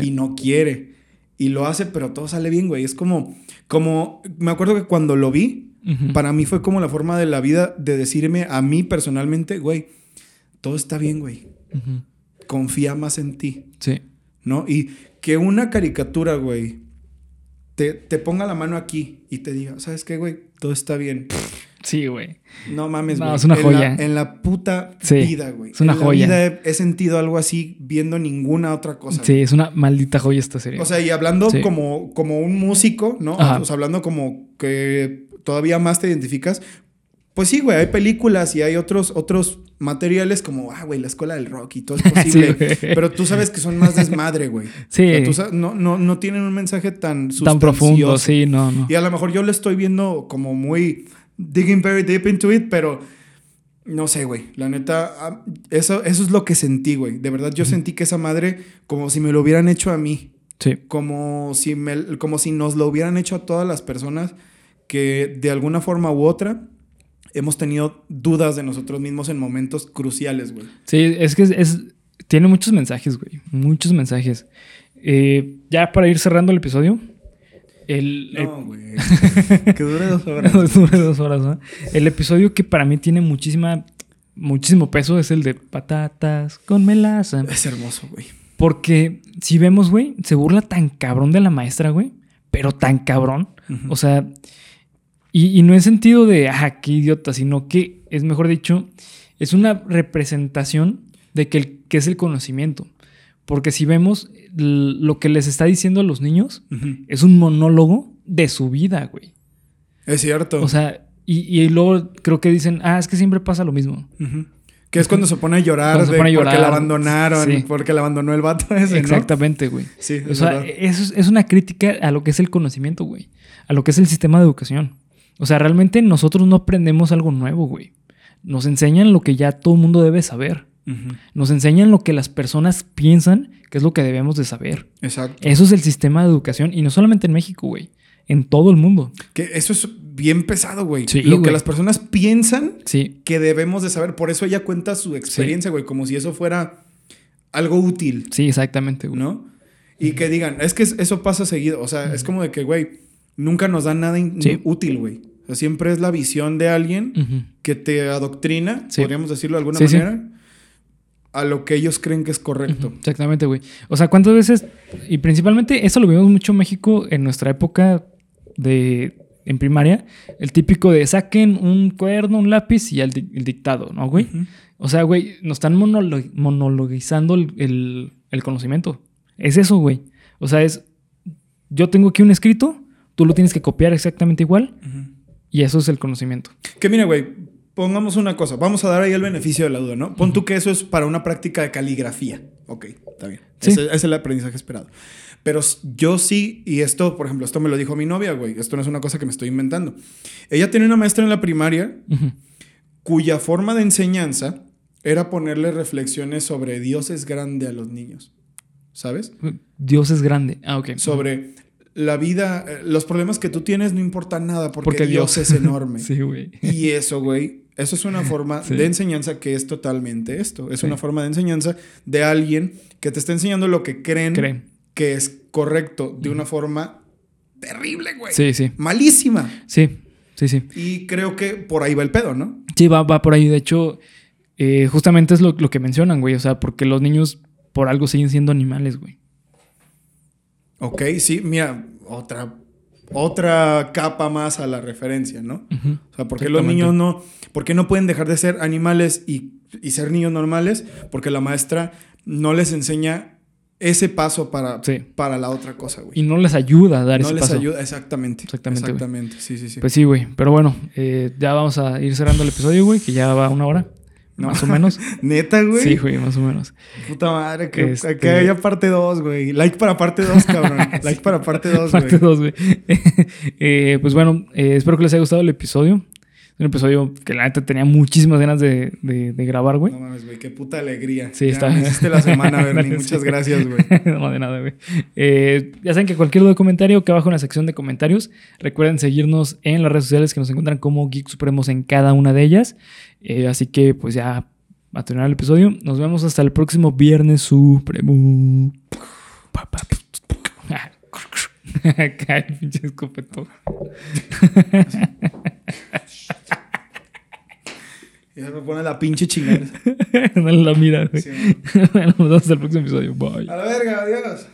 y no quiere. Y lo hace, pero todo sale bien, güey. Es como, como, me acuerdo que cuando lo vi, para mí fue como la forma de la vida de decirme a mí personalmente, güey, todo está bien, güey. Confía más en ti. Sí. ¿no? Y que una caricatura, güey, te, te ponga la mano aquí y te diga, ¿sabes qué, güey? Todo está bien. Sí, güey. No mames, No, güey. es una En joya. la- En la, puta Sí, vida, güey. es una En la joya. vida he, he sentido algo así viendo ninguna otra cosa. Sí, es una maldita joya esta serie. O sea, y hablando Sí. como, como un músico, ¿no? Ajá. O sea, hablando como que todavía más te identificas. Pues sí, güey, hay películas y hay otros, otros materiales como, ah, güey, la escuela del rock y todo es posible. pero tú sabes que son más desmadre, güey. Sí. O sea, tú no, no, no tienen un mensaje tan tan profundo, sí, no, no. Y a lo mejor yo lo estoy viendo como muy digging very deep into it, pero no sé, güey. La neta, ah, eso, eso es lo que sentí, güey. De verdad, yo sentí que esa madre, como si me lo hubieran hecho a mí, Sí. como si, me, como si nos lo hubieran hecho a todas las personas que de alguna forma u otra hemos tenido dudas de nosotros mismos en momentos cruciales, güey. Sí, es que es, es- tiene muchos mensajes, güey. Muchos mensajes. Eh, ya para ir cerrando el episodio. El, No, güey. que dure dos horas. Dura dos horas, ¿no? El episodio que para mí tiene muchísima, muchísimo peso es el de patatas con melaza. Es hermoso, güey. Porque si vemos, güey, se burla tan cabrón de la maestra, güey. Pero tan cabrón. O sea, y, y no en sentido de, ah, qué idiota, sino que es mejor dicho, es una representación de que, el, que es el conocimiento. Porque si vemos lo que les está diciendo a los niños, es un monólogo de su vida, güey. Es cierto. O sea, y, y luego creo que dicen, ah, es que siempre pasa lo mismo. Que es cuando se pone a llorar, de pone a porque llorar. la abandonaron, Sí. porque la abandonó el vato. Exactamente, güey. Sí, es O sea, eso es, es una crítica a lo que es el conocimiento, güey. A lo que es el sistema de educación. O sea, realmente nosotros no aprendemos algo nuevo, güey. Nos enseñan lo que ya todo el mundo debe saber. Nos enseñan lo que las personas piensan que es lo que debemos de saber. Exacto. Eso es el sistema de educación y no solamente en México, güey. En todo el mundo. Que eso es bien pesado, güey. Sí, Lo que las personas piensan Sí, que debemos de saber. Por eso ella cuenta su experiencia, güey, como si eso fuera algo útil, sí, exactamente, güey. ¿no? Y que digan, es que eso pasa seguido. O sea, es como de que, güey, nunca nos dan nada Sí. útil, güey. O sea, siempre es la visión de alguien que te adoctrina, Sí. podríamos decirlo de alguna Sí, manera, a lo que ellos creen que es correcto. Exactamente, güey. O sea, ¿cuántas veces? Y principalmente eso lo vimos mucho en México en nuestra época de en primaria. El típico de saquen un cuaderno, un lápiz y el, di- el dictado, ¿no, güey? O sea, güey, nos están monolo- monologizando el, el- el conocimiento. Es eso, güey. O sea, es. Yo tengo aquí un escrito, tú lo tienes que copiar exactamente igual y eso es el conocimiento. Que mira, güey, pongamos una cosa. Vamos a dar ahí el beneficio de la duda, ¿no? Pon tú que eso es para una práctica de caligrafía. Ok, está bien. Sí. Ese, ese es el aprendizaje esperado. Pero yo sí, y esto, por ejemplo, esto me lo dijo mi novia, güey. Esto no es una cosa que me estoy inventando. Ella tiene una maestra en la primaria cuya forma de enseñanza era ponerle reflexiones sobre Dios es grande a los niños. ¿Sabes? Dios es grande. Ah, ok. Sobre la vida, eh, los problemas que tú tienes no importan nada porque, Porque Dios, Dios. es enorme. Sí, güey. Y eso, güey, Eso es una forma Sí. de enseñanza que es totalmente esto. Es Sí. una forma de enseñanza de alguien que te está enseñando lo que creen, Creen. que es correcto de una forma terrible, güey. Sí, sí. Malísima. Sí, sí, sí. Y creo que por ahí va el pedo, ¿no? Sí, va, va por ahí. De hecho, eh, justamente es lo, lo que mencionan, güey. O sea, porque los niños por algo siguen siendo animales, güey. Ok, sí, mira, otra, otra capa más a la referencia, ¿no? O sea, ¿por qué los niños no, por qué no pueden dejar de ser animales y, y ser niños normales? Porque la maestra no les enseña ese paso para, Sí. para la otra cosa, güey. Y no les ayuda a dar No ese les paso. ayuda, exactamente. Exactamente, güey. Exactamente, sí, sí, sí. Pues sí, güey. Pero bueno, eh, ya vamos a ir cerrando el episodio, güey, que ya va una hora. No. Más o menos. Neta, güey. Sí, güey, más o menos. Puta madre, que, Este- que haya parte 2, güey. Like para parte 2, cabrón. Like para parte 2, Parte güey. 2, güey. Eh, pues bueno, eh, espero que les haya gustado el episodio. Un episodio que la neta tenía muchísimas ganas de, de- de grabar, güey. No mames, güey, qué puta alegría. Sí, Ya está. me hiciste la semana, Bernie. Muchas gracias, güey. no, de nada, güey. Eh, ya saben que cualquier duda o comentario que abajo en la sección de comentarios. Recuerden seguirnos en las redes sociales que nos encuentran como Geek Supremos en cada una de ellas. Eh, así que, pues ya a terminar el episodio. Nos vemos hasta el próximo Viernes Supremo. Acá el pinche escopetón. Ya me pone la pinche chingada. no la mira, güey. Sí, bueno, nos vemos hasta el próximo episodio. Bye. A la verga, adiós.